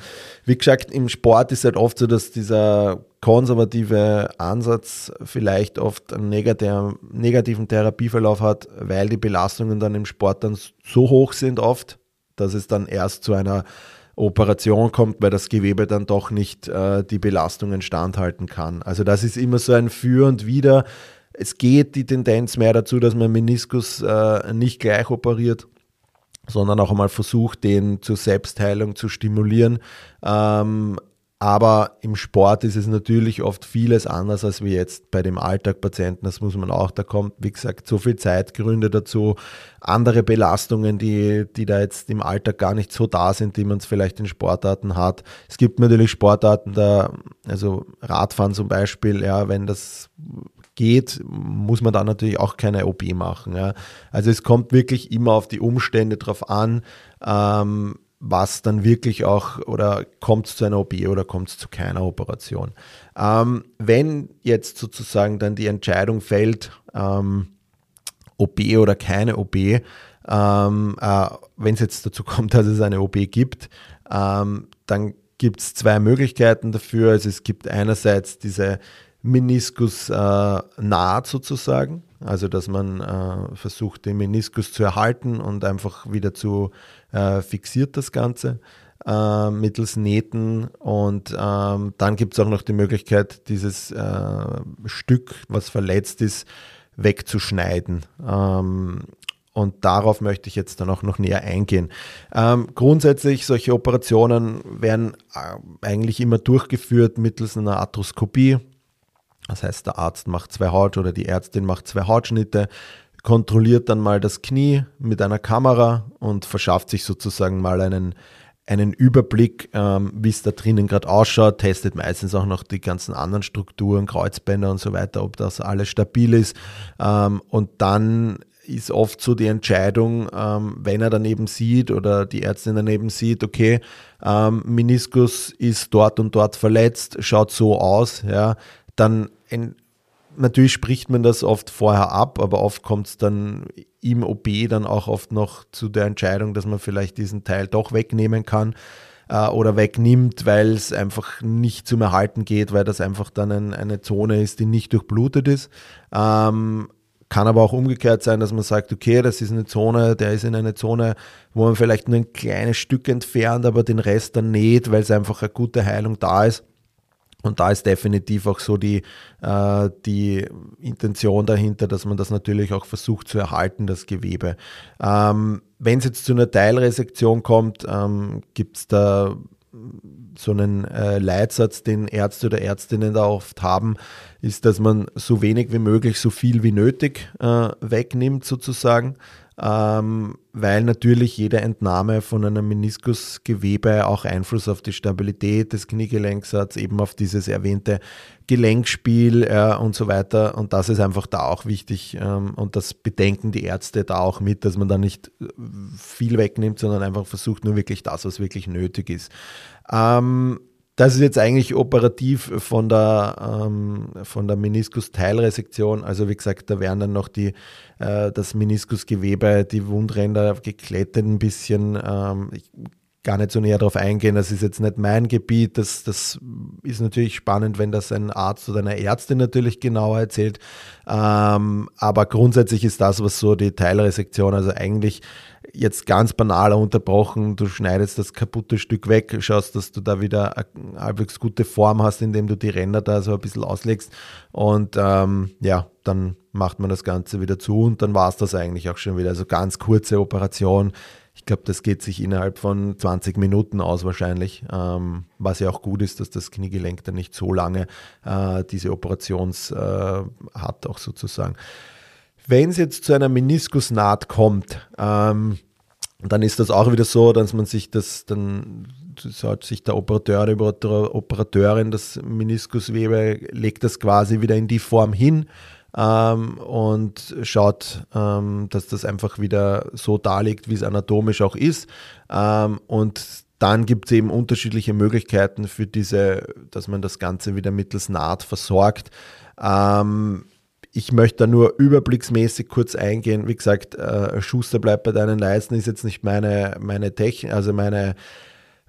Wie gesagt, im Sport ist halt oft so, dass dieser konservative Ansatz vielleicht oft einen negativen Therapieverlauf hat, weil die Belastungen dann im Sport dann so hoch sind oft, dass es dann erst zu einer Operation kommt, weil das Gewebe dann doch nicht äh, die Belastungen standhalten kann. Also das ist immer so ein Für und Wider es geht die Tendenz mehr dazu, dass man Meniskus äh, nicht gleich operiert, sondern auch einmal versucht, den zur Selbstheilung zu stimulieren. Ähm, aber im Sport ist es natürlich oft vieles anders als wie jetzt bei dem Alltagpatienten. Das muss man auch, da kommt, wie gesagt, so viel Zeitgründe dazu, andere Belastungen, die, die da jetzt im Alltag gar nicht so da sind, die man es vielleicht in Sportarten hat. Es gibt natürlich Sportarten, da, also Radfahren zum Beispiel, ja, wenn das geht, muss man da natürlich auch keine OP machen. Ja. Also es kommt wirklich immer auf die Umstände drauf an, ähm, was dann wirklich auch, oder kommt es zu einer OP oder kommt es zu keiner Operation. Ähm, wenn jetzt sozusagen dann die Entscheidung fällt, ähm, OP oder keine OP, ähm, äh, wenn es jetzt dazu kommt, *laughs* dass es eine OP gibt, ähm, dann gibt es zwei Möglichkeiten dafür. Also es gibt einerseits diese Meniskus äh, naht sozusagen. Also dass man äh, versucht, den Meniskus zu erhalten und einfach wieder zu äh, fixiert das Ganze äh, mittels Nähten. Und ähm, dann gibt es auch noch die Möglichkeit, dieses äh, Stück, was verletzt ist, wegzuschneiden. Ähm, und darauf möchte ich jetzt dann auch noch näher eingehen. Ähm, grundsätzlich, solche Operationen werden äh, eigentlich immer durchgeführt mittels einer Arthroskopie. Das heißt, der Arzt macht zwei Haut oder die Ärztin macht zwei Hautschnitte, kontrolliert dann mal das Knie mit einer Kamera und verschafft sich sozusagen mal einen, einen Überblick, ähm, wie es da drinnen gerade ausschaut, testet meistens auch noch die ganzen anderen Strukturen, Kreuzbänder und so weiter, ob das alles stabil ist. Ähm, und dann ist oft so die Entscheidung, ähm, wenn er daneben sieht oder die Ärztin daneben sieht, okay, ähm, Meniskus ist dort und dort verletzt, schaut so aus, ja, dann ein, natürlich spricht man das oft vorher ab, aber oft kommt es dann im OP dann auch oft noch zu der Entscheidung, dass man vielleicht diesen Teil doch wegnehmen kann äh, oder wegnimmt, weil es einfach nicht zum Erhalten geht, weil das einfach dann ein, eine Zone ist, die nicht durchblutet ist. Ähm, kann aber auch umgekehrt sein, dass man sagt, okay, das ist eine Zone, der ist in eine Zone, wo man vielleicht nur ein kleines Stück entfernt, aber den Rest dann näht, weil es einfach eine gute Heilung da ist. Und da ist definitiv auch so die, äh, die Intention dahinter, dass man das natürlich auch versucht zu erhalten, das Gewebe. Ähm, Wenn es jetzt zu einer Teilresektion kommt, ähm, gibt es da so einen äh, Leitsatz, den Ärzte oder Ärztinnen da oft haben, ist, dass man so wenig wie möglich, so viel wie nötig äh, wegnimmt sozusagen ähm, weil natürlich jede Entnahme von einem Meniskusgewebe auch Einfluss auf die Stabilität des Kniegelenks hat, eben auf dieses erwähnte Gelenkspiel äh, und so weiter. Und das ist einfach da auch wichtig ähm, und das bedenken die Ärzte da auch mit, dass man da nicht äh, viel wegnimmt, sondern einfach versucht nur wirklich das, was wirklich nötig ist. Ähm, das ist jetzt eigentlich operativ von der, ähm, von der Meniskus-Teilresektion. Also wie gesagt, da werden dann noch die, äh, das Meniskusgewebe, die Wundränder geklettet ein bisschen. Ähm, ich gar nicht so näher darauf eingehen. Das ist jetzt nicht mein Gebiet. Das, das ist natürlich spannend, wenn das ein Arzt oder eine Ärztin natürlich genauer erzählt. Ähm, aber grundsätzlich ist das, was so die Teilresektion, also eigentlich jetzt ganz banal unterbrochen, du schneidest das kaputte Stück weg, schaust, dass du da wieder eine halbwegs gute Form hast, indem du die Ränder da so ein bisschen auslegst und ähm, ja, dann macht man das Ganze wieder zu und dann war es das eigentlich auch schon wieder. Also ganz kurze Operation. Ich glaube, das geht sich innerhalb von 20 Minuten aus wahrscheinlich, ähm, was ja auch gut ist, dass das Kniegelenk dann nicht so lange äh, diese Operations äh, hat, auch sozusagen. Wenn es jetzt zu einer Meniskusnaht kommt, ähm, dann ist das auch wieder so, dass man sich das dann sollte sich der Operateur oder Operateurin das Meniskuswebe legt das quasi wieder in die Form hin ähm, und schaut, ähm, dass das einfach wieder so darlegt, wie es anatomisch auch ist. Ähm, und dann gibt es eben unterschiedliche Möglichkeiten für diese, dass man das Ganze wieder mittels Naht versorgt. Ähm, ich möchte da nur überblicksmäßig kurz eingehen. Wie gesagt, äh, Schuster bleibt bei deinen Leisten ist jetzt nicht meine, meine Technik, also meine,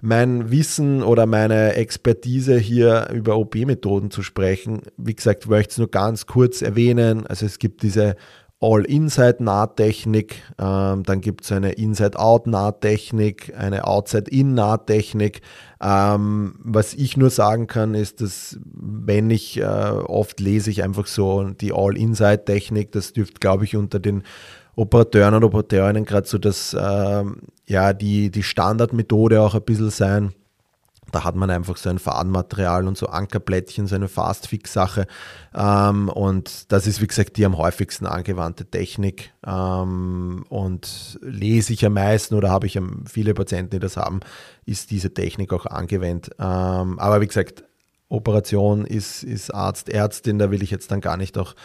mein Wissen oder meine Expertise hier über OP-Methoden zu sprechen. Wie gesagt, ich möchte es nur ganz kurz erwähnen. Also es gibt diese All-Inside-Nahttechnik, ähm, dann gibt es eine Inside-Out-Nahttechnik, eine Outside-In-Nahttechnik. Ähm, was ich nur sagen kann, ist, dass wenn ich, äh, oft lese ich einfach so die All-Inside-Technik, das dürfte, glaube ich, unter den Operateuren und Operateurinnen gerade so das, äh, ja, die, die Standardmethode auch ein bisschen sein. Da hat man einfach so ein Fadenmaterial und so Ankerplättchen, so eine Fast-Fix-Sache. Ähm, und das ist, wie gesagt, die am häufigsten angewandte Technik. Ähm, und lese ich am meisten oder habe ich viele Patienten, die das haben, ist diese Technik auch angewendet. Ähm, aber wie gesagt, Operation ist, ist Arzt, Ärztin, da will ich jetzt dann gar nicht auch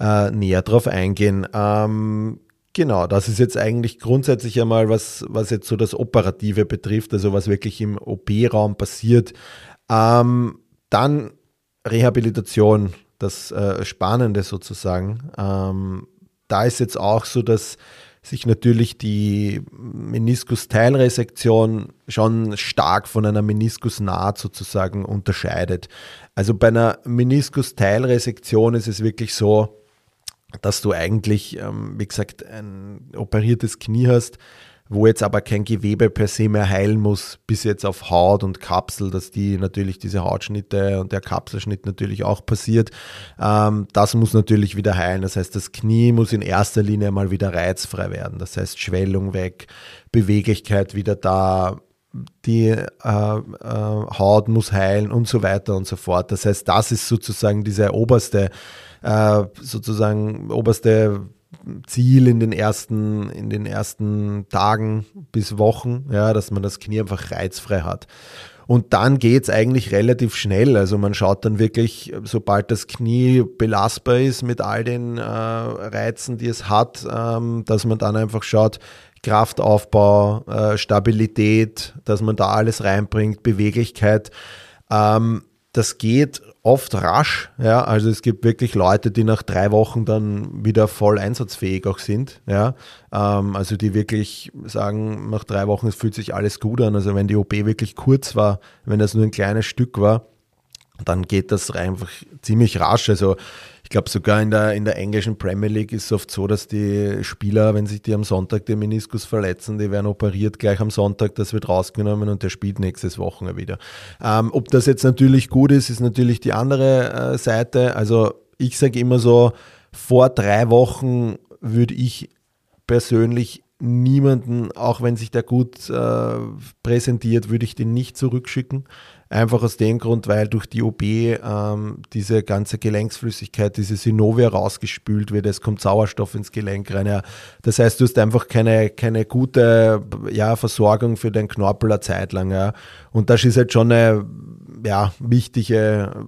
äh, näher drauf eingehen. Ähm, Genau, das ist jetzt eigentlich grundsätzlich einmal, was, was jetzt so das Operative betrifft, also was wirklich im OP-Raum passiert. Ähm, dann Rehabilitation, das äh, Spannende sozusagen. Ähm, da ist jetzt auch so, dass sich natürlich die Meniskus-Teilresektion schon stark von einer Meniskusnaht sozusagen unterscheidet. Also bei einer Meniskus-Teilresektion ist es wirklich so, dass du eigentlich, ähm, wie gesagt, ein operiertes Knie hast, wo jetzt aber kein Gewebe per se mehr heilen muss, bis jetzt auf Haut und Kapsel, dass die natürlich diese Hautschnitte und der Kapselschnitt natürlich auch passiert. Ähm, das muss natürlich wieder heilen. Das heißt, das Knie muss in erster Linie mal wieder reizfrei werden. Das heißt, Schwellung weg, Beweglichkeit wieder da, die äh, äh, Haut muss heilen und so weiter und so fort. Das heißt, das ist sozusagen diese oberste äh, sozusagen oberste Ziel in den ersten, in den ersten Tagen bis Wochen, ja, dass man das Knie einfach reizfrei hat. Und dann geht es eigentlich relativ schnell. Also man schaut dann wirklich, sobald das Knie belastbar ist mit all den äh, Reizen, die es hat, ähm, dass man dann einfach schaut, Kraftaufbau, äh, Stabilität, dass man da alles reinbringt, Beweglichkeit. Ähm, das geht oft rasch. Ja, also es gibt wirklich Leute, die nach drei Wochen dann wieder voll einsatzfähig auch sind. Ja, ähm, also die wirklich sagen, nach drei Wochen es fühlt sich alles gut an. Also wenn die OP wirklich kurz war, wenn das nur ein kleines Stück war, dann geht das einfach ziemlich rasch. Also ich glaube sogar in der, in der englischen Premier League ist es oft so, dass die Spieler, wenn sich die am Sonntag den Meniskus verletzen, die werden operiert gleich am Sonntag, das wird rausgenommen und der spielt nächstes Wochenende wieder. Ähm, ob das jetzt natürlich gut ist, ist natürlich die andere äh, Seite. Also ich sage immer so, vor drei Wochen würde ich persönlich niemanden, auch wenn sich der gut äh, präsentiert, würde ich den nicht zurückschicken. Einfach aus dem Grund, weil durch die OP ähm, diese ganze Gelenksflüssigkeit, diese Synovia rausgespült wird, es kommt Sauerstoff ins Gelenk rein. Ja. Das heißt, du hast einfach keine, keine gute ja, Versorgung für den Knorpel eine Zeit lang. Ja. Und das ist halt schon eine ja, wichtige,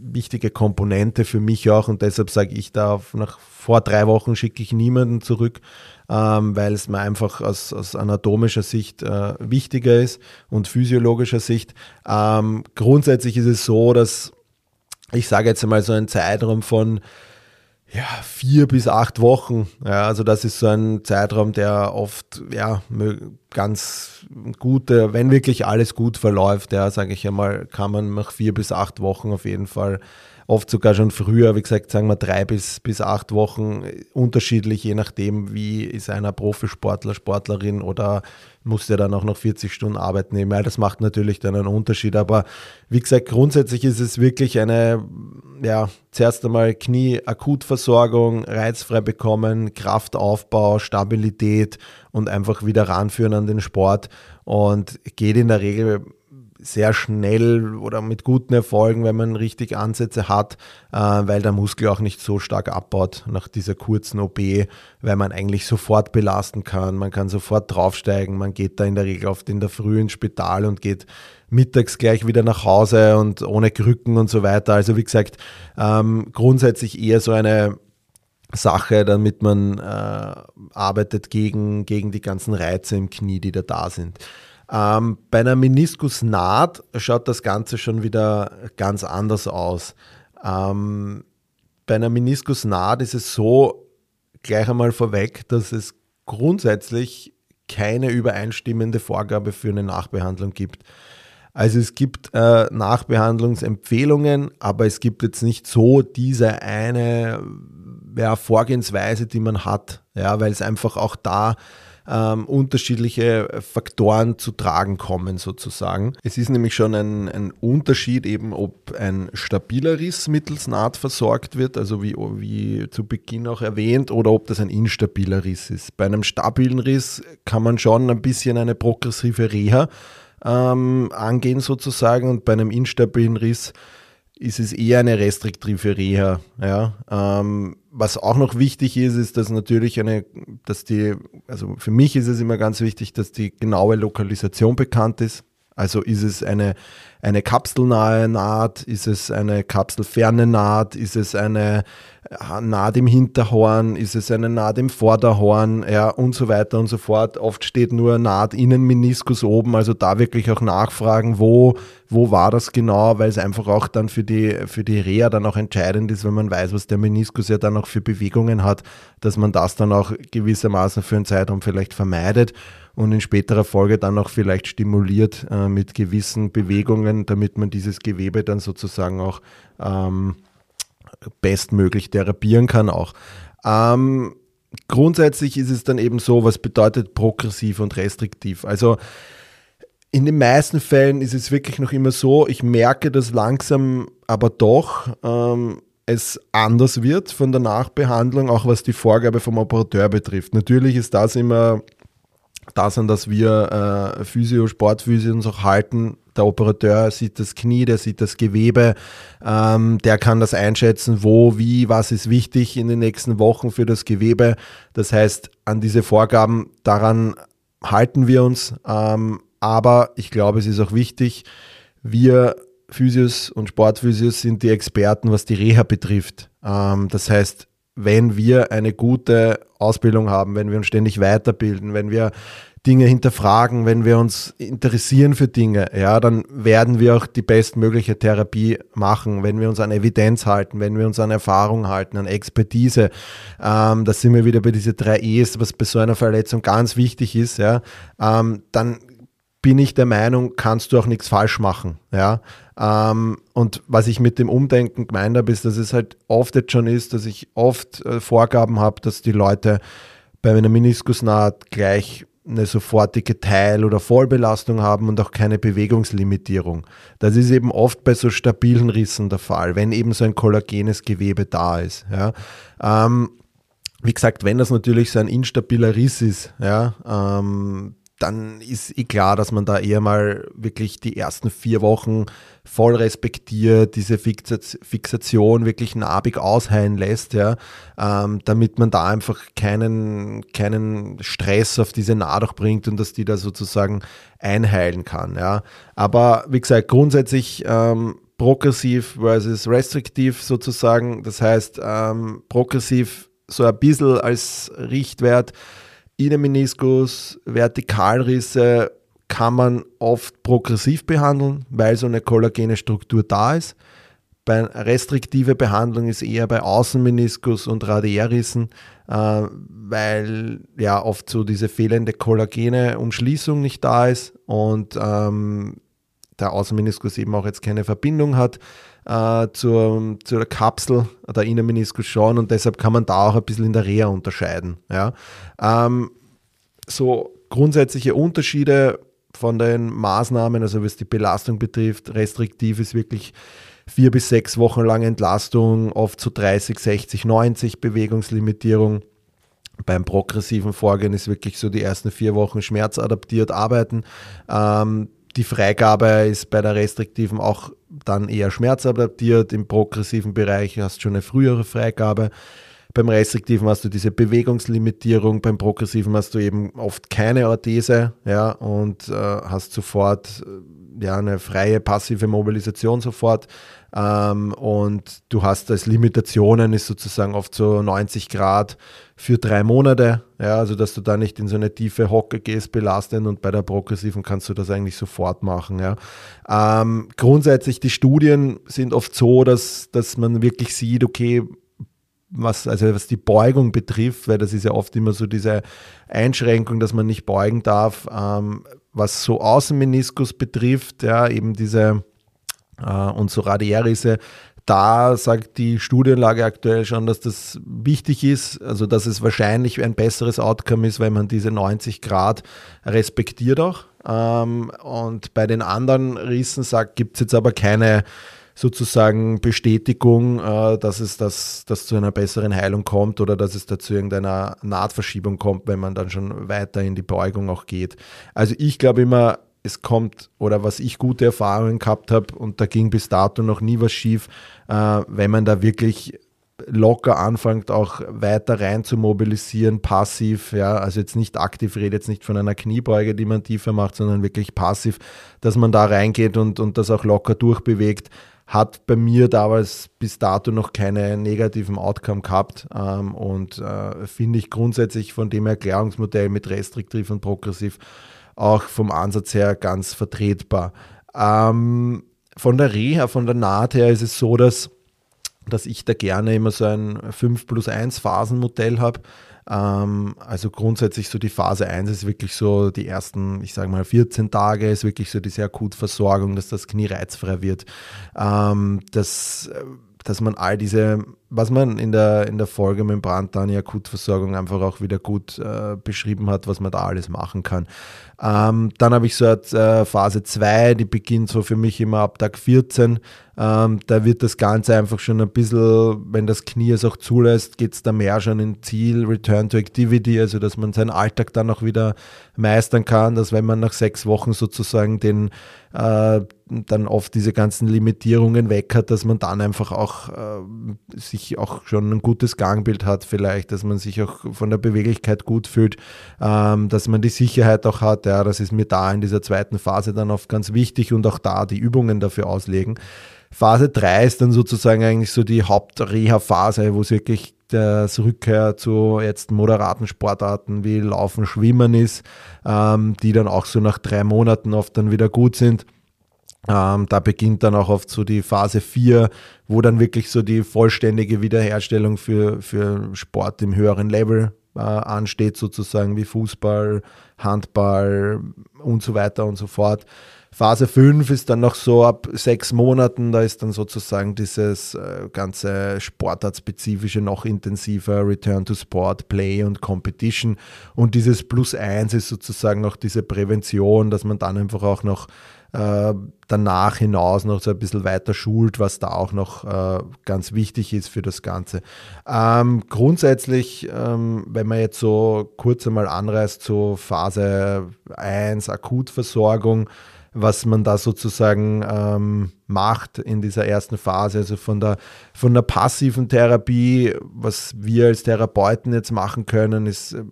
wichtige Komponente für mich auch. Und deshalb sage ich da, nach vor drei Wochen schicke ich niemanden zurück ähm, weil es mir einfach aus, aus anatomischer Sicht äh, wichtiger ist und physiologischer Sicht. Ähm, grundsätzlich ist es so, dass ich sage jetzt einmal so einen Zeitraum von ja, vier bis acht Wochen. Ja, also das ist so ein Zeitraum, der oft ja, ganz gute, wenn wirklich alles gut verläuft, ja, sage ich einmal, kann man nach vier bis acht Wochen auf jeden Fall oft sogar schon früher, wie gesagt, sagen wir drei bis, bis acht Wochen, unterschiedlich, je nachdem, wie ist einer Profisportler, Sportlerin oder muss der dann auch noch 40 Stunden Arbeit nehmen. Ja, das macht natürlich dann einen Unterschied. Aber wie gesagt, grundsätzlich ist es wirklich eine, ja, zuerst einmal Knie-Akutversorgung, reizfrei bekommen, Kraftaufbau, Stabilität und einfach wieder ranführen an den Sport. Und geht in der Regel sehr schnell oder mit guten Erfolgen, wenn man richtig Ansätze hat, äh, weil der Muskel auch nicht so stark abbaut nach dieser kurzen OP, weil man eigentlich sofort belasten kann, man kann sofort draufsteigen, man geht da in der Regel oft in der Früh ins Spital und geht mittags gleich wieder nach Hause und ohne Krücken und so weiter. Also wie gesagt, ähm, grundsätzlich eher so eine Sache, damit man äh, arbeitet gegen, gegen die ganzen Reize im Knie, die da da sind. Ähm, bei einer Meniskusnaht schaut das Ganze schon wieder ganz anders aus. Ähm, bei einer Meniskusnaht ist es so, gleich einmal vorweg, dass es grundsätzlich keine übereinstimmende Vorgabe für eine Nachbehandlung gibt. Also es gibt äh, Nachbehandlungsempfehlungen, aber es gibt jetzt nicht so diese eine ja, Vorgehensweise, die man hat, ja, weil es einfach auch da ähm, unterschiedliche Faktoren zu tragen kommen sozusagen. Es ist nämlich schon ein, ein Unterschied eben, ob ein stabiler Riss mittels Naht versorgt wird, also wie, wie zu Beginn auch erwähnt, oder ob das ein instabiler Riss ist. Bei einem stabilen Riss kann man schon ein bisschen eine progressive Reha ähm, angehen sozusagen und bei einem instabilen Riss ist es eher eine restriktive Reha. Ja? Ähm, was auch noch wichtig ist, ist, dass natürlich eine, dass die, also für mich ist es immer ganz wichtig, dass die genaue Lokalisation bekannt ist. Also ist es eine, eine kapselnahe Naht, ist es eine kapselferne Naht, ist es eine Naht im Hinterhorn, ist es eine Naht im Vorderhorn, ja, und so weiter und so fort. Oft steht nur Naht Innenmeniskus oben, also da wirklich auch nachfragen, wo, wo war das genau, weil es einfach auch dann für die, für die Reha dann auch entscheidend ist, wenn man weiß, was der Meniskus ja dann auch für Bewegungen hat, dass man das dann auch gewissermaßen für einen Zeitraum vielleicht vermeidet und in späterer Folge dann auch vielleicht stimuliert äh, mit gewissen Bewegungen, damit man dieses Gewebe dann sozusagen auch ähm, bestmöglich therapieren kann auch. Ähm, grundsätzlich ist es dann eben so, was bedeutet progressiv und restriktiv. Also in den meisten Fällen ist es wirklich noch immer so, ich merke, dass langsam aber doch ähm, es anders wird von der Nachbehandlung, auch was die Vorgabe vom Operateur betrifft. Natürlich ist das immer das, an das wir äh, Physio, Sportphysio uns auch halten. Der Operateur sieht das Knie, der sieht das Gewebe, ähm, der kann das einschätzen, wo, wie, was ist wichtig in den nächsten Wochen für das Gewebe. Das heißt, an diese Vorgaben, daran halten wir uns. Ähm, aber ich glaube, es ist auch wichtig, wir Physios und Sportphysios sind die Experten, was die Reha betrifft. Ähm, das heißt, wenn wir eine gute Ausbildung haben, wenn wir uns ständig weiterbilden, wenn wir Dinge hinterfragen, wenn wir uns interessieren für Dinge, ja, dann werden wir auch die bestmögliche Therapie machen, wenn wir uns an Evidenz halten, wenn wir uns an Erfahrung halten, an Expertise. Ähm, da sind wir wieder bei diese drei E's, was bei so einer Verletzung ganz wichtig ist, ja, ähm, dann bin ich der Meinung, kannst du auch nichts falsch machen. Ja? Ähm, und was ich mit dem Umdenken gemeint habe, ist, dass es halt oft jetzt schon ist, dass ich oft äh, Vorgaben habe, dass die Leute bei einer Meniskusnaht gleich eine sofortige Teil- oder Vollbelastung haben und auch keine Bewegungslimitierung. Das ist eben oft bei so stabilen Rissen der Fall, wenn eben so ein kollagenes Gewebe da ist. Ja. Ähm, wie gesagt, wenn das natürlich so ein instabiler Riss ist, ja, ähm, dann ist eh klar, dass man da eher mal wirklich die ersten vier Wochen voll respektiert, diese Fixation wirklich nabig ausheilen lässt, ja, ähm, damit man da einfach keinen, keinen Stress auf diese Naht bringt und dass die da sozusagen einheilen kann. Ja. Aber wie gesagt, grundsätzlich ähm, progressiv versus restriktiv sozusagen. Das heißt, ähm, progressiv so ein bisschen als Richtwert Innenmeniskus, Vertikalrisse kann man oft progressiv behandeln, weil so eine kollagene Struktur da ist. Bei restriktive Behandlung ist eher bei Außenmeniskus und Radiärrissen, äh, weil ja oft so diese fehlende Kollagene Umschließung nicht da ist und ähm, der Außenmeniskus eben auch jetzt keine Verbindung hat äh, zur, zur Kapsel, der Innenmeniskus schon und deshalb kann man da auch ein bisschen in der Reha unterscheiden. Ja. Ähm, so grundsätzliche Unterschiede von den Maßnahmen, also was die Belastung betrifft, restriktiv ist wirklich vier bis sechs Wochen lang Entlastung, oft zu so 30, 60, 90 Bewegungslimitierung. Beim progressiven Vorgehen ist wirklich so die ersten vier Wochen schmerzadaptiert arbeiten. Ähm, die Freigabe ist bei der restriktiven auch dann eher schmerzadaptiert. Im progressiven Bereich hast du schon eine frühere Freigabe. Beim restriktiven hast du diese Bewegungslimitierung, beim progressiven hast du eben oft keine Orthese ja, und äh, hast sofort äh, ja, eine freie passive Mobilisation sofort. Ähm, und du hast als Limitationen ist sozusagen oft so 90 Grad für drei Monate, ja, also dass du da nicht in so eine tiefe Hocke gehst, belastend und bei der progressiven kannst du das eigentlich sofort machen. Ja. Ähm, grundsätzlich die Studien sind oft so, dass, dass man wirklich sieht, okay, was, also was die Beugung betrifft, weil das ist ja oft immer so diese Einschränkung, dass man nicht beugen darf, ähm, was so Außenmeniskus betrifft, ja, eben diese und so Radiärrisse, da sagt die Studienlage aktuell schon, dass das wichtig ist, also dass es wahrscheinlich ein besseres Outcome ist, wenn man diese 90 Grad respektiert auch. Ähm, und bei den anderen Rissen gibt es jetzt aber keine sozusagen Bestätigung, äh, dass es das, dass zu einer besseren Heilung kommt oder dass es da zu irgendeiner Nahtverschiebung kommt, wenn man dann schon weiter in die Beugung auch geht. Also ich glaube immer, es kommt oder was ich gute Erfahrungen gehabt habe und da ging bis dato noch nie was schief, äh, wenn man da wirklich locker anfängt, auch weiter rein zu mobilisieren, passiv, ja, also jetzt nicht aktiv, rede jetzt nicht von einer Kniebeuge, die man tiefer macht, sondern wirklich passiv, dass man da reingeht und, und das auch locker durchbewegt, hat bei mir damals bis dato noch keine negativen Outcome gehabt ähm, und äh, finde ich grundsätzlich von dem Erklärungsmodell mit restriktiv und progressiv auch vom Ansatz her ganz vertretbar. Ähm, von der Reha, von der Naht her ist es so, dass, dass ich da gerne immer so ein 5 plus 1 Phasenmodell habe. Ähm, also grundsätzlich so die Phase 1 ist wirklich so die ersten, ich sage mal 14 Tage, ist wirklich so diese Akutversorgung, dass das Knie reizfrei wird. Ähm, das dass man all diese, was man in der, in der Folge Membrantanne Akutversorgung einfach auch wieder gut äh, beschrieben hat, was man da alles machen kann. Ähm, dann habe ich so äh, Phase 2, die beginnt so für mich immer ab Tag 14. Ähm, da wird das Ganze einfach schon ein bisschen, wenn das Knie es auch zulässt, geht es da mehr schon in Ziel, Return to Activity, also dass man seinen Alltag dann auch wieder meistern kann, dass wenn man nach sechs Wochen sozusagen den äh, dann oft diese ganzen Limitierungen weg hat, dass man dann einfach auch äh, sich auch schon ein gutes Gangbild hat, vielleicht, dass man sich auch von der Beweglichkeit gut fühlt, ähm, dass man die Sicherheit auch hat. Ja, das ist mir da in dieser zweiten Phase dann oft ganz wichtig und auch da die Übungen dafür auslegen. Phase 3 ist dann sozusagen eigentlich so die Hauptreha-Phase, wo es wirklich das Rückkehr zu jetzt moderaten Sportarten wie Laufen, Schwimmen ist, ähm, die dann auch so nach drei Monaten oft dann wieder gut sind. Ähm, da beginnt dann auch oft so die Phase 4, wo dann wirklich so die vollständige Wiederherstellung für, für Sport im höheren Level äh, ansteht, sozusagen wie Fußball, Handball und so weiter und so fort. Phase 5 ist dann noch so ab sechs Monaten, da ist dann sozusagen dieses äh, ganze Sportartspezifische noch intensiver, Return to Sport, Play und Competition. Und dieses Plus 1 ist sozusagen noch diese Prävention, dass man dann einfach auch noch äh, danach hinaus noch so ein bisschen weiter schult, was da auch noch äh, ganz wichtig ist für das Ganze. Ähm, grundsätzlich, ähm, wenn man jetzt so kurz einmal anreißt, so Phase 1, Akutversorgung, was man da sozusagen ähm, macht in dieser ersten Phase. Also von der, von der passiven Therapie, was wir als Therapeuten jetzt machen können, ist, äh,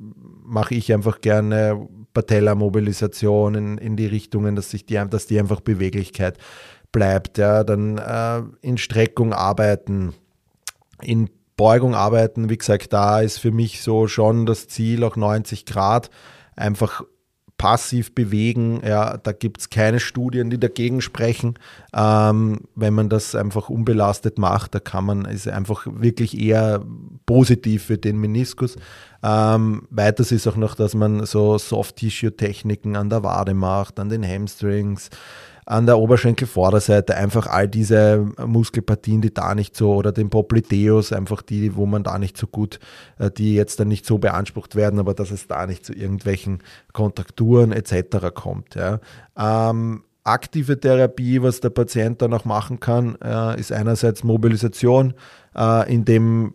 mache ich einfach gerne Patella-Mobilisation in, in die Richtungen, dass, sich die, dass die einfach Beweglichkeit bleibt. Ja. Dann äh, in Streckung arbeiten, in Beugung arbeiten. Wie gesagt, da ist für mich so schon das Ziel, auch 90 Grad einfach passiv bewegen. Ja, da gibt es keine Studien, die dagegen sprechen. Ähm, wenn man das einfach unbelastet macht, da kann man, ist einfach wirklich eher positiv für den Meniskus. Ähm, weiters ist auch noch, dass man so Soft-Tissue-Techniken an der Wade macht, an den Hamstrings, an der Oberschenkelvorderseite einfach all diese Muskelpartien, die da nicht so, oder den Popliteus, einfach die, wo man da nicht so gut, äh, die jetzt dann nicht so beansprucht werden, aber dass es da nicht zu irgendwelchen Kontrakturen etc. kommt. Ja. Ähm, aktive Therapie, was der Patient dann auch machen kann, äh, ist einerseits Mobilisation, äh, in dem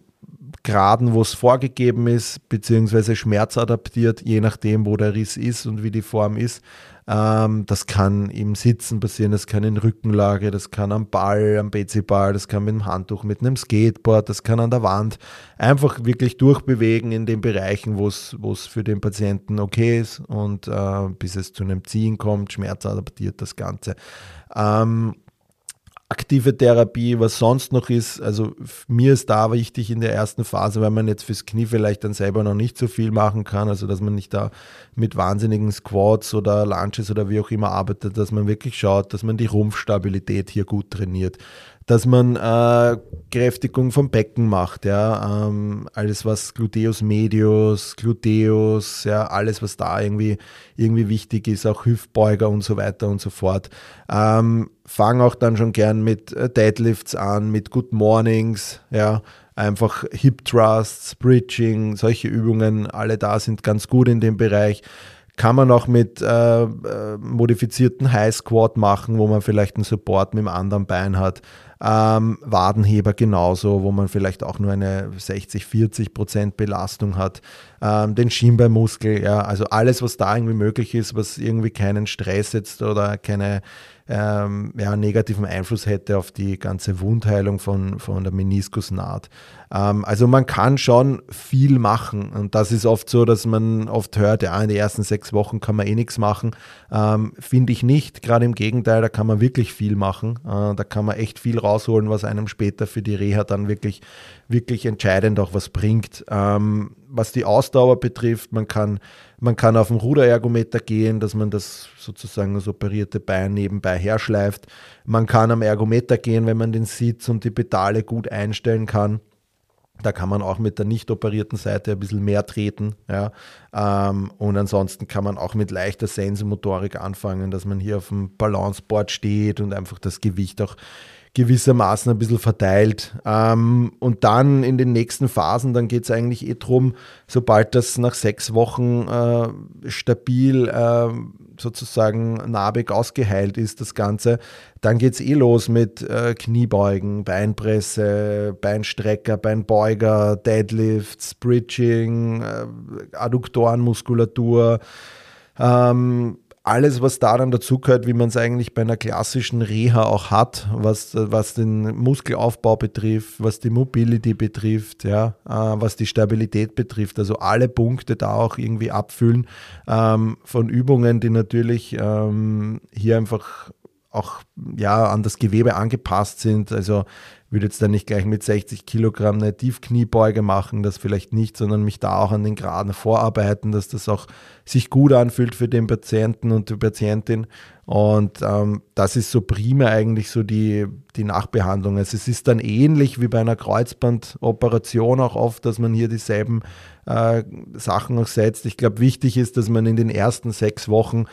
Graden, wo es vorgegeben ist, beziehungsweise schmerzadaptiert, je nachdem, wo der Riss ist und wie die Form ist. Ähm, das kann im Sitzen passieren, das kann in Rückenlage, das kann am Ball, am BC-Ball, das kann mit einem Handtuch, mit einem Skateboard, das kann an der Wand. Einfach wirklich durchbewegen in den Bereichen, wo es für den Patienten okay ist und äh, bis es zu einem Ziehen kommt, schmerzadaptiert das Ganze. Ähm, aktive Therapie, was sonst noch ist. Also mir ist da wichtig in der ersten Phase, weil man jetzt fürs Knie vielleicht dann selber noch nicht so viel machen kann, also dass man nicht da mit wahnsinnigen Squats oder Lunches oder wie auch immer arbeitet, dass man wirklich schaut, dass man die Rumpfstabilität hier gut trainiert dass man äh, Kräftigung vom Becken macht, ja, ähm, alles was Gluteus medius, Gluteus, ja, alles was da irgendwie irgendwie wichtig ist, auch Hüftbeuger und so weiter und so fort. Ähm, fang auch dann schon gern mit äh, Deadlifts an, mit Good Mornings, ja, einfach Hip Thrusts, Bridging, solche Übungen, alle da sind ganz gut in dem Bereich. Kann man auch mit äh, äh modifizierten High Squat machen, wo man vielleicht einen Support mit dem anderen Bein hat. Ähm, Wadenheber genauso, wo man vielleicht auch nur eine 60, 40 Prozent Belastung hat. Ähm, den Schienbeinmuskel, ja, also alles, was da irgendwie möglich ist, was irgendwie keinen Stress jetzt oder keine ähm, ja, negativen Einfluss hätte auf die ganze Wundheilung von, von der Meniskusnaht. Ähm, also man kann schon viel machen und das ist oft so, dass man oft hört, ja, in den ersten sechs Wochen kann man eh nichts machen. Ähm, Finde ich nicht, gerade im Gegenteil, da kann man wirklich viel machen. Äh, da kann man echt viel rausholen, was einem später für die Reha dann wirklich, wirklich entscheidend auch was bringt. Ähm, was die Ausdauer betrifft, man kann, man kann auf dem Ruderergometer gehen, dass man das sozusagen das operierte Bein nebenbei herschleift. Man kann am Ergometer gehen, wenn man den Sitz und die Pedale gut einstellen kann. Da kann man auch mit der nicht operierten Seite ein bisschen mehr treten. Ja. Ähm, und ansonsten kann man auch mit leichter Sensomotorik anfangen, dass man hier auf dem Balanceboard steht und einfach das Gewicht auch gewissermaßen ein bisschen verteilt. Ähm, und dann in den nächsten Phasen, dann geht es eigentlich eh drum, sobald das nach sechs Wochen äh, stabil äh, sozusagen narbig ausgeheilt ist, das Ganze, dann geht es eh los mit äh, Kniebeugen, Beinpresse, Beinstrecker, Beinbeuger, Deadlifts, Bridging, äh, Adduktorenmuskulatur, ähm, alles, was da dann dazu gehört, wie man es eigentlich bei einer klassischen Reha auch hat, was, was den Muskelaufbau betrifft, was die Mobility betrifft, ja, äh, was die Stabilität betrifft. Also alle Punkte da auch irgendwie abfüllen ähm, von Übungen, die natürlich ähm, hier einfach auch ja, an das Gewebe angepasst sind. Also würde jetzt dann nicht gleich mit 60 Kilogramm eine Tiefkniebeuge machen, das vielleicht nicht, sondern mich da auch an den Graden vorarbeiten, dass das auch sich gut anfühlt für den Patienten und die Patientin. Und ähm, das ist so prima eigentlich so die, die Nachbehandlung. Also es ist dann ähnlich wie bei einer Kreuzbandoperation auch oft, dass man hier dieselben äh, Sachen auch setzt. Ich glaube, wichtig ist, dass man in den ersten sechs Wochen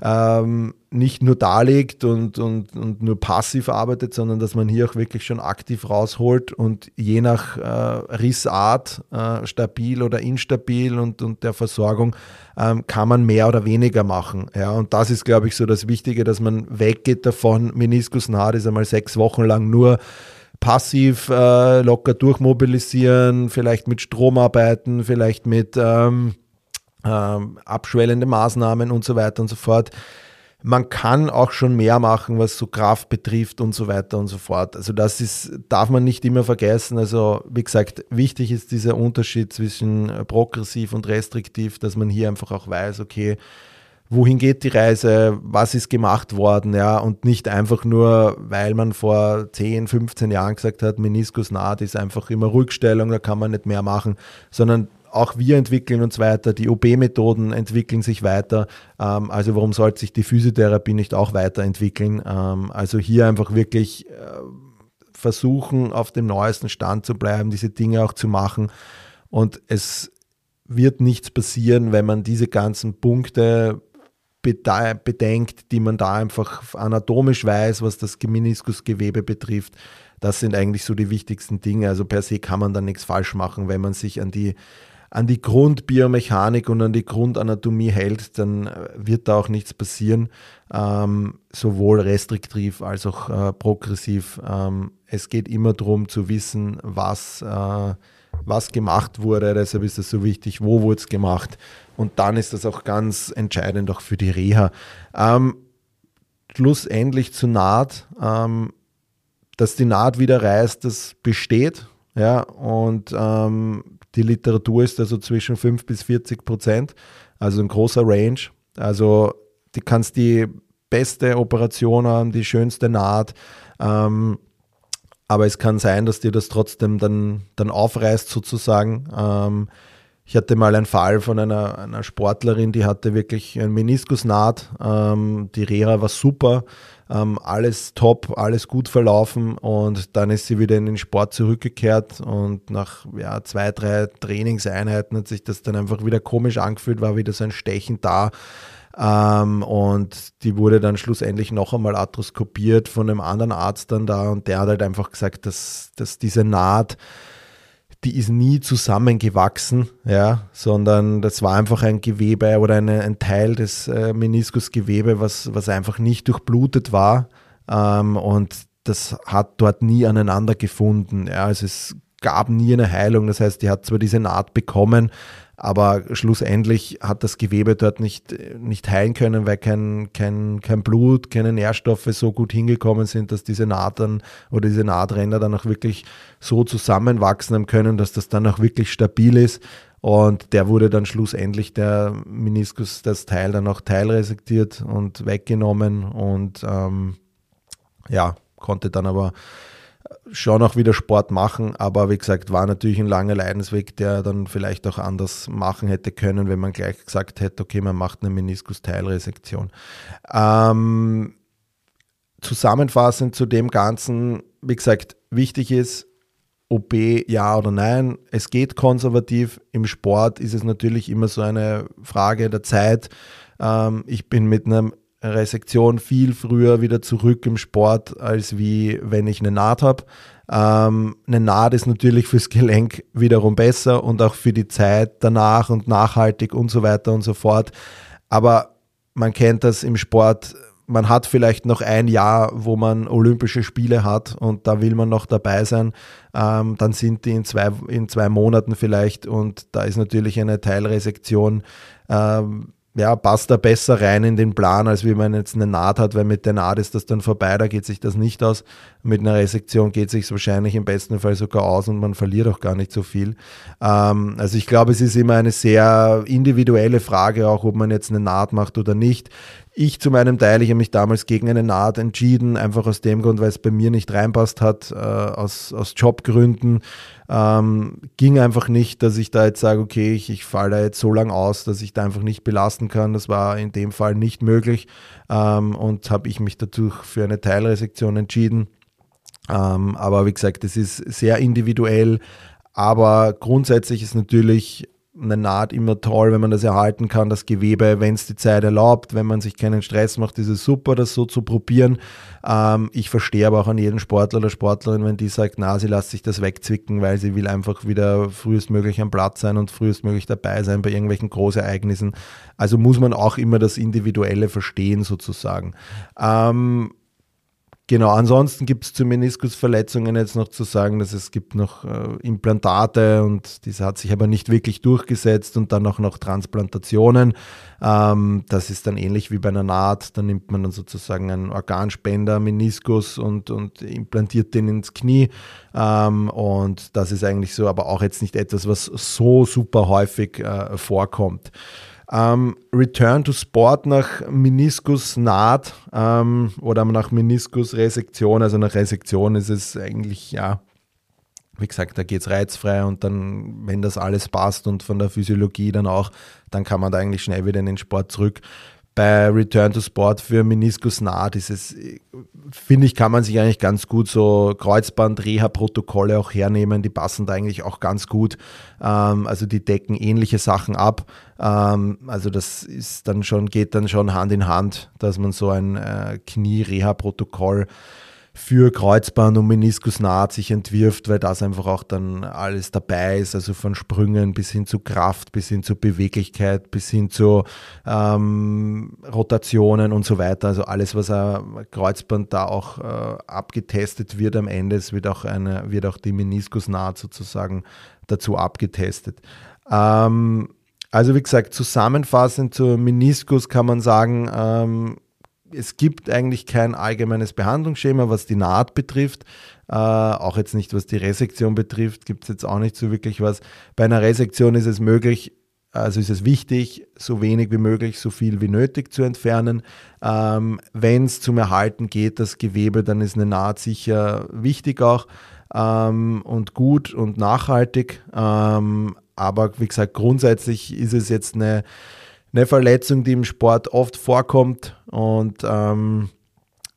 ähm, nicht nur darlegt und, und, und nur passiv arbeitet, sondern dass man hier auch wirklich schon aktiv rausholt und je nach äh, Rissart, äh, stabil oder instabil und, und der Versorgung, ähm, kann man mehr oder weniger machen. Ja, und das ist, glaube ich, so das Wichtige, dass man weggeht davon, Meniskusnaht ist einmal sechs Wochen lang nur passiv äh, locker durchmobilisieren, vielleicht mit Strom arbeiten, vielleicht mit ähm, ähm, abschwellende Maßnahmen und so weiter und so fort. Man kann auch schon mehr machen, was so Kraft betrifft und so weiter und so fort. Also das ist, darf man nicht immer vergessen. Also wie gesagt, wichtig ist dieser Unterschied zwischen progressiv und restriktiv, dass man hier einfach auch weiß, okay, wohin geht die Reise, was ist gemacht worden, ja, und nicht einfach nur, weil man vor 10, 15 Jahren gesagt hat, Meniskusnaht ist einfach immer Rückstellung, da kann man nicht mehr machen, sondern auch wir entwickeln uns weiter, die OB-Methoden entwickeln sich weiter. Ähm, also warum sollte sich die Physiotherapie nicht auch weiterentwickeln? Ähm, also hier einfach wirklich äh, versuchen, auf dem neuesten Stand zu bleiben, diese Dinge auch zu machen. Und es wird nichts passieren, wenn man diese ganzen Punkte bedenkt, die man da einfach anatomisch weiß, was das Meniskusgewebe betrifft. Das sind eigentlich so die wichtigsten Dinge. Also per se kann man da nichts falsch machen, wenn man sich an die an die Grundbiomechanik und an die Grundanatomie hält, dann äh, wird da auch nichts passieren, ähm, sowohl restriktiv als auch äh, progressiv. Ähm, es geht immer darum zu wissen, was, äh, was gemacht wurde, deshalb ist es so wichtig, wo wurde es gemacht und dann ist das auch ganz entscheidend auch für die Reha. Ähm, schlussendlich zur Naht, ähm, dass die Naht wieder reißt, das besteht. Ja, und ähm, die Literatur ist also zwischen 5 bis 40 Prozent, also ein großer Range. Also du kannst die beste Operation haben, die schönste Naht. Ähm, aber es kann sein, dass dir das trotzdem dann, dann aufreißt sozusagen. Ähm, ich hatte mal einen Fall von einer, einer Sportlerin, die hatte wirklich einen Meniskusnaht. Ähm, die Reha war super, ähm, alles top, alles gut verlaufen und dann ist sie wieder in den Sport zurückgekehrt und nach ja, zwei, drei Trainingseinheiten hat sich das dann einfach wieder komisch angefühlt, war wieder so ein Stechen da. Ähm, und die wurde dann schlussendlich noch einmal arthroskopiert von einem anderen Arzt dann da und der hat halt einfach gesagt, dass, dass diese Naht die ist nie zusammengewachsen, ja, sondern das war einfach ein Gewebe oder eine, ein Teil des äh, Meniskusgewebe, was, was einfach nicht durchblutet war. Ähm, und das hat dort nie aneinander gefunden. Ja, also es gab nie eine Heilung. Das heißt, die hat zwar diese Naht bekommen, aber schlussendlich hat das Gewebe dort nicht, nicht heilen können, weil kein, kein, kein Blut, keine Nährstoffe so gut hingekommen sind, dass diese Naht dann oder diese Nahtränder dann auch wirklich so zusammenwachsen können, dass das dann auch wirklich stabil ist. Und der wurde dann schlussendlich der Meniskus, das Teil dann auch teilresektiert und weggenommen und ähm, ja, konnte dann aber schon auch wieder Sport machen, aber wie gesagt, war natürlich ein langer Leidensweg, der dann vielleicht auch anders machen hätte können, wenn man gleich gesagt hätte, okay, man macht eine Meniskus-Teilresektion. Ähm, zusammenfassend zu dem Ganzen, wie gesagt, wichtig ist, OP ja oder nein. Es geht konservativ. Im Sport ist es natürlich immer so eine Frage der Zeit. Ähm, ich bin mit einem Resektion viel früher wieder zurück im Sport, als wie wenn ich eine Naht habe. Ähm, eine Naht ist natürlich fürs Gelenk wiederum besser und auch für die Zeit danach und nachhaltig und so weiter und so fort. Aber man kennt das im Sport. Man hat vielleicht noch ein Jahr, wo man Olympische Spiele hat und da will man noch dabei sein. Ähm, dann sind die in zwei, in zwei Monaten vielleicht und da ist natürlich eine Teilresektion ähm, ja, passt da besser rein in den Plan, als wie man jetzt eine Naht hat, weil mit der Naht ist das dann vorbei, da geht sich das nicht aus. Mit einer Resektion geht sich wahrscheinlich im besten Fall sogar aus und man verliert auch gar nicht so viel. Ähm, also ich glaube, es ist immer eine sehr individuelle Frage, auch ob man jetzt eine Naht macht oder nicht. Ich zu meinem Teil, ich habe mich damals gegen eine Naht entschieden, einfach aus dem Grund, weil es bei mir nicht reinpasst hat, äh, aus, aus Jobgründen. Ähm, ging einfach nicht, dass ich da jetzt sage, okay, ich, ich falle da jetzt so lang aus, dass ich da einfach nicht belasten kann. Das war in dem Fall nicht möglich ähm, und habe ich mich dazu für eine Teilresektion entschieden. Ähm, aber wie gesagt, es ist sehr individuell. Aber grundsätzlich ist natürlich eine Naht immer toll, wenn man das erhalten kann, das Gewebe, wenn es die Zeit erlaubt, wenn man sich keinen Stress macht, ist es super, das so zu probieren. Ähm, ich verstehe aber auch an jeden Sportler oder Sportlerin, wenn die sagt, na, sie lässt sich das wegzwicken, weil sie will einfach wieder frühestmöglich am Platz sein und frühestmöglich dabei sein bei irgendwelchen Großereignissen. Also muss man auch immer das Individuelle verstehen sozusagen. Ähm, Genau, ansonsten gibt es zu Meniskusverletzungen jetzt noch zu sagen, dass es gibt noch äh, Implantate und diese hat sich aber nicht wirklich durchgesetzt und dann auch noch Transplantationen. Ähm, das ist dann ähnlich wie bei einer Naht, da nimmt man dann sozusagen einen Organspender, Meniskus und, und implantiert den ins Knie. Ähm, und das ist eigentlich so, aber auch jetzt nicht etwas, was so super häufig äh, vorkommt. Ähm, Return to Sport nach Meniskusnaht ähm, oder nach Meniskusresektion. Also nach Resektion ist es eigentlich ja wie gesagt, da geht es reizfrei und dann, wenn das alles passt und von der Physiologie dann auch, dann kann man da eigentlich schnell wieder in den Sport zurück. Bei Return to Sport für Meniskus nah, dieses, finde ich, kann man sich eigentlich ganz gut so Kreuzband-Reha-Protokolle auch hernehmen, die passen da eigentlich auch ganz gut. Ähm, also die decken ähnliche Sachen ab. Ähm, also das ist dann schon, geht dann schon Hand in Hand, dass man so ein äh, Knie-Reha-Protokoll für Kreuzband und Meniskusnaht sich entwirft, weil das einfach auch dann alles dabei ist, also von Sprüngen bis hin zu Kraft, bis hin zu Beweglichkeit, bis hin zu ähm, Rotationen und so weiter. Also alles, was ein Kreuzband da auch äh, abgetestet wird am Ende, es wird auch eine, wird auch die Meniskusnaht sozusagen dazu abgetestet. Ähm, also wie gesagt, zusammenfassend zur Meniskus kann man sagen, ähm, es gibt eigentlich kein allgemeines Behandlungsschema, was die Naht betrifft. Äh, auch jetzt nicht, was die Resektion betrifft, gibt es jetzt auch nicht so wirklich was. Bei einer Resektion ist es möglich, also ist es wichtig, so wenig wie möglich, so viel wie nötig zu entfernen. Ähm, Wenn es zum Erhalten geht, das Gewebe, dann ist eine Naht sicher wichtig auch ähm, und gut und nachhaltig. Ähm, aber wie gesagt, grundsätzlich ist es jetzt eine eine Verletzung, die im Sport oft vorkommt. Und ähm,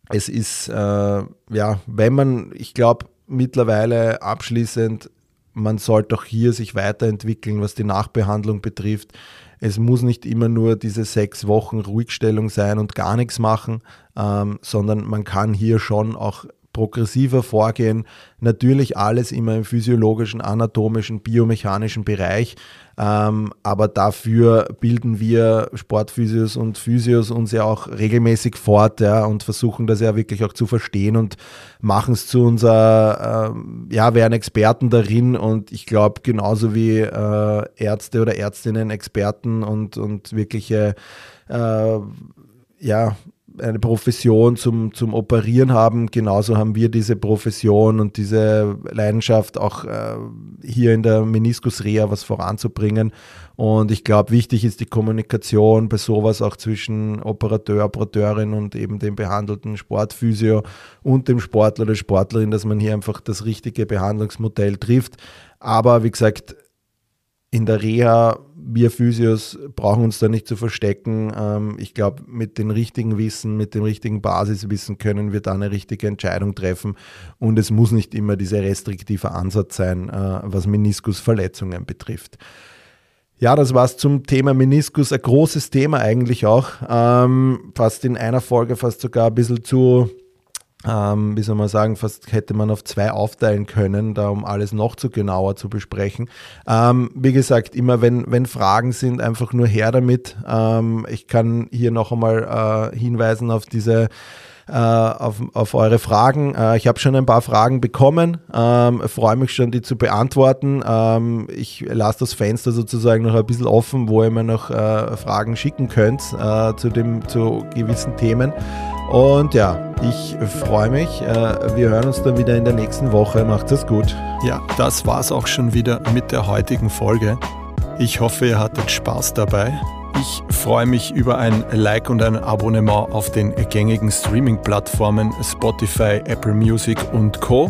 es ist, äh, ja, wenn man, ich glaube, mittlerweile abschließend, man sollte auch hier sich weiterentwickeln, was die Nachbehandlung betrifft. Es muss nicht immer nur diese sechs Wochen Ruhigstellung sein und gar nichts machen, ähm, sondern man kann hier schon auch progressiver vorgehen. Natürlich alles immer im physiologischen, anatomischen, biomechanischen Bereich. Ähm, aber dafür bilden wir Sportphysios und Physios uns ja auch regelmäßig fort ja, und versuchen das ja wirklich auch zu verstehen und machen es zu unser, äh, ja, werden Experten darin und ich glaube genauso wie äh, Ärzte oder Ärztinnen Experten und, und wirkliche äh, ja, eine Profession zum, zum Operieren haben. Genauso haben wir diese Profession und diese Leidenschaft auch äh, hier in der Meniskusreha was voranzubringen. Und ich glaube, wichtig ist die Kommunikation bei sowas auch zwischen Operateur, Operateurin und eben dem behandelten Sportphysio und dem Sportler oder Sportlerin, dass man hier einfach das richtige Behandlungsmodell trifft. Aber wie gesagt, in der Reha, wir Physios brauchen uns da nicht zu verstecken. Ähm, ich glaube, mit dem richtigen Wissen, mit dem richtigen Basiswissen können wir da eine richtige Entscheidung treffen. Und es muss nicht immer dieser restriktive Ansatz sein, äh, was Meniskusverletzungen betrifft. Ja, das war's zum Thema Meniskus. Ein großes Thema eigentlich auch. Ähm, fast in einer Folge fast sogar ein bisschen zu ähm, wie soll man sagen, fast hätte man auf zwei aufteilen können, da um alles noch zu genauer zu besprechen. Ähm, wie gesagt, immer wenn, wenn Fragen sind, einfach nur her damit. Ähm, ich kann hier noch einmal äh, hinweisen auf diese äh, auf, auf eure Fragen. Äh, ich habe schon ein paar Fragen bekommen, ähm, freue mich schon, die zu beantworten. Ähm, ich lasse das Fenster sozusagen noch ein bisschen offen, wo ihr mir noch äh, Fragen schicken könnt äh, zu, dem, zu gewissen Themen. Und ja, ich freue mich. Äh, wir hören uns dann wieder in der nächsten Woche. Macht es gut. Ja, das war's auch schon wieder mit der heutigen Folge. Ich hoffe, ihr hattet Spaß dabei. Ich freue mich über ein Like und ein Abonnement auf den gängigen Streaming-Plattformen Spotify, Apple Music und Co.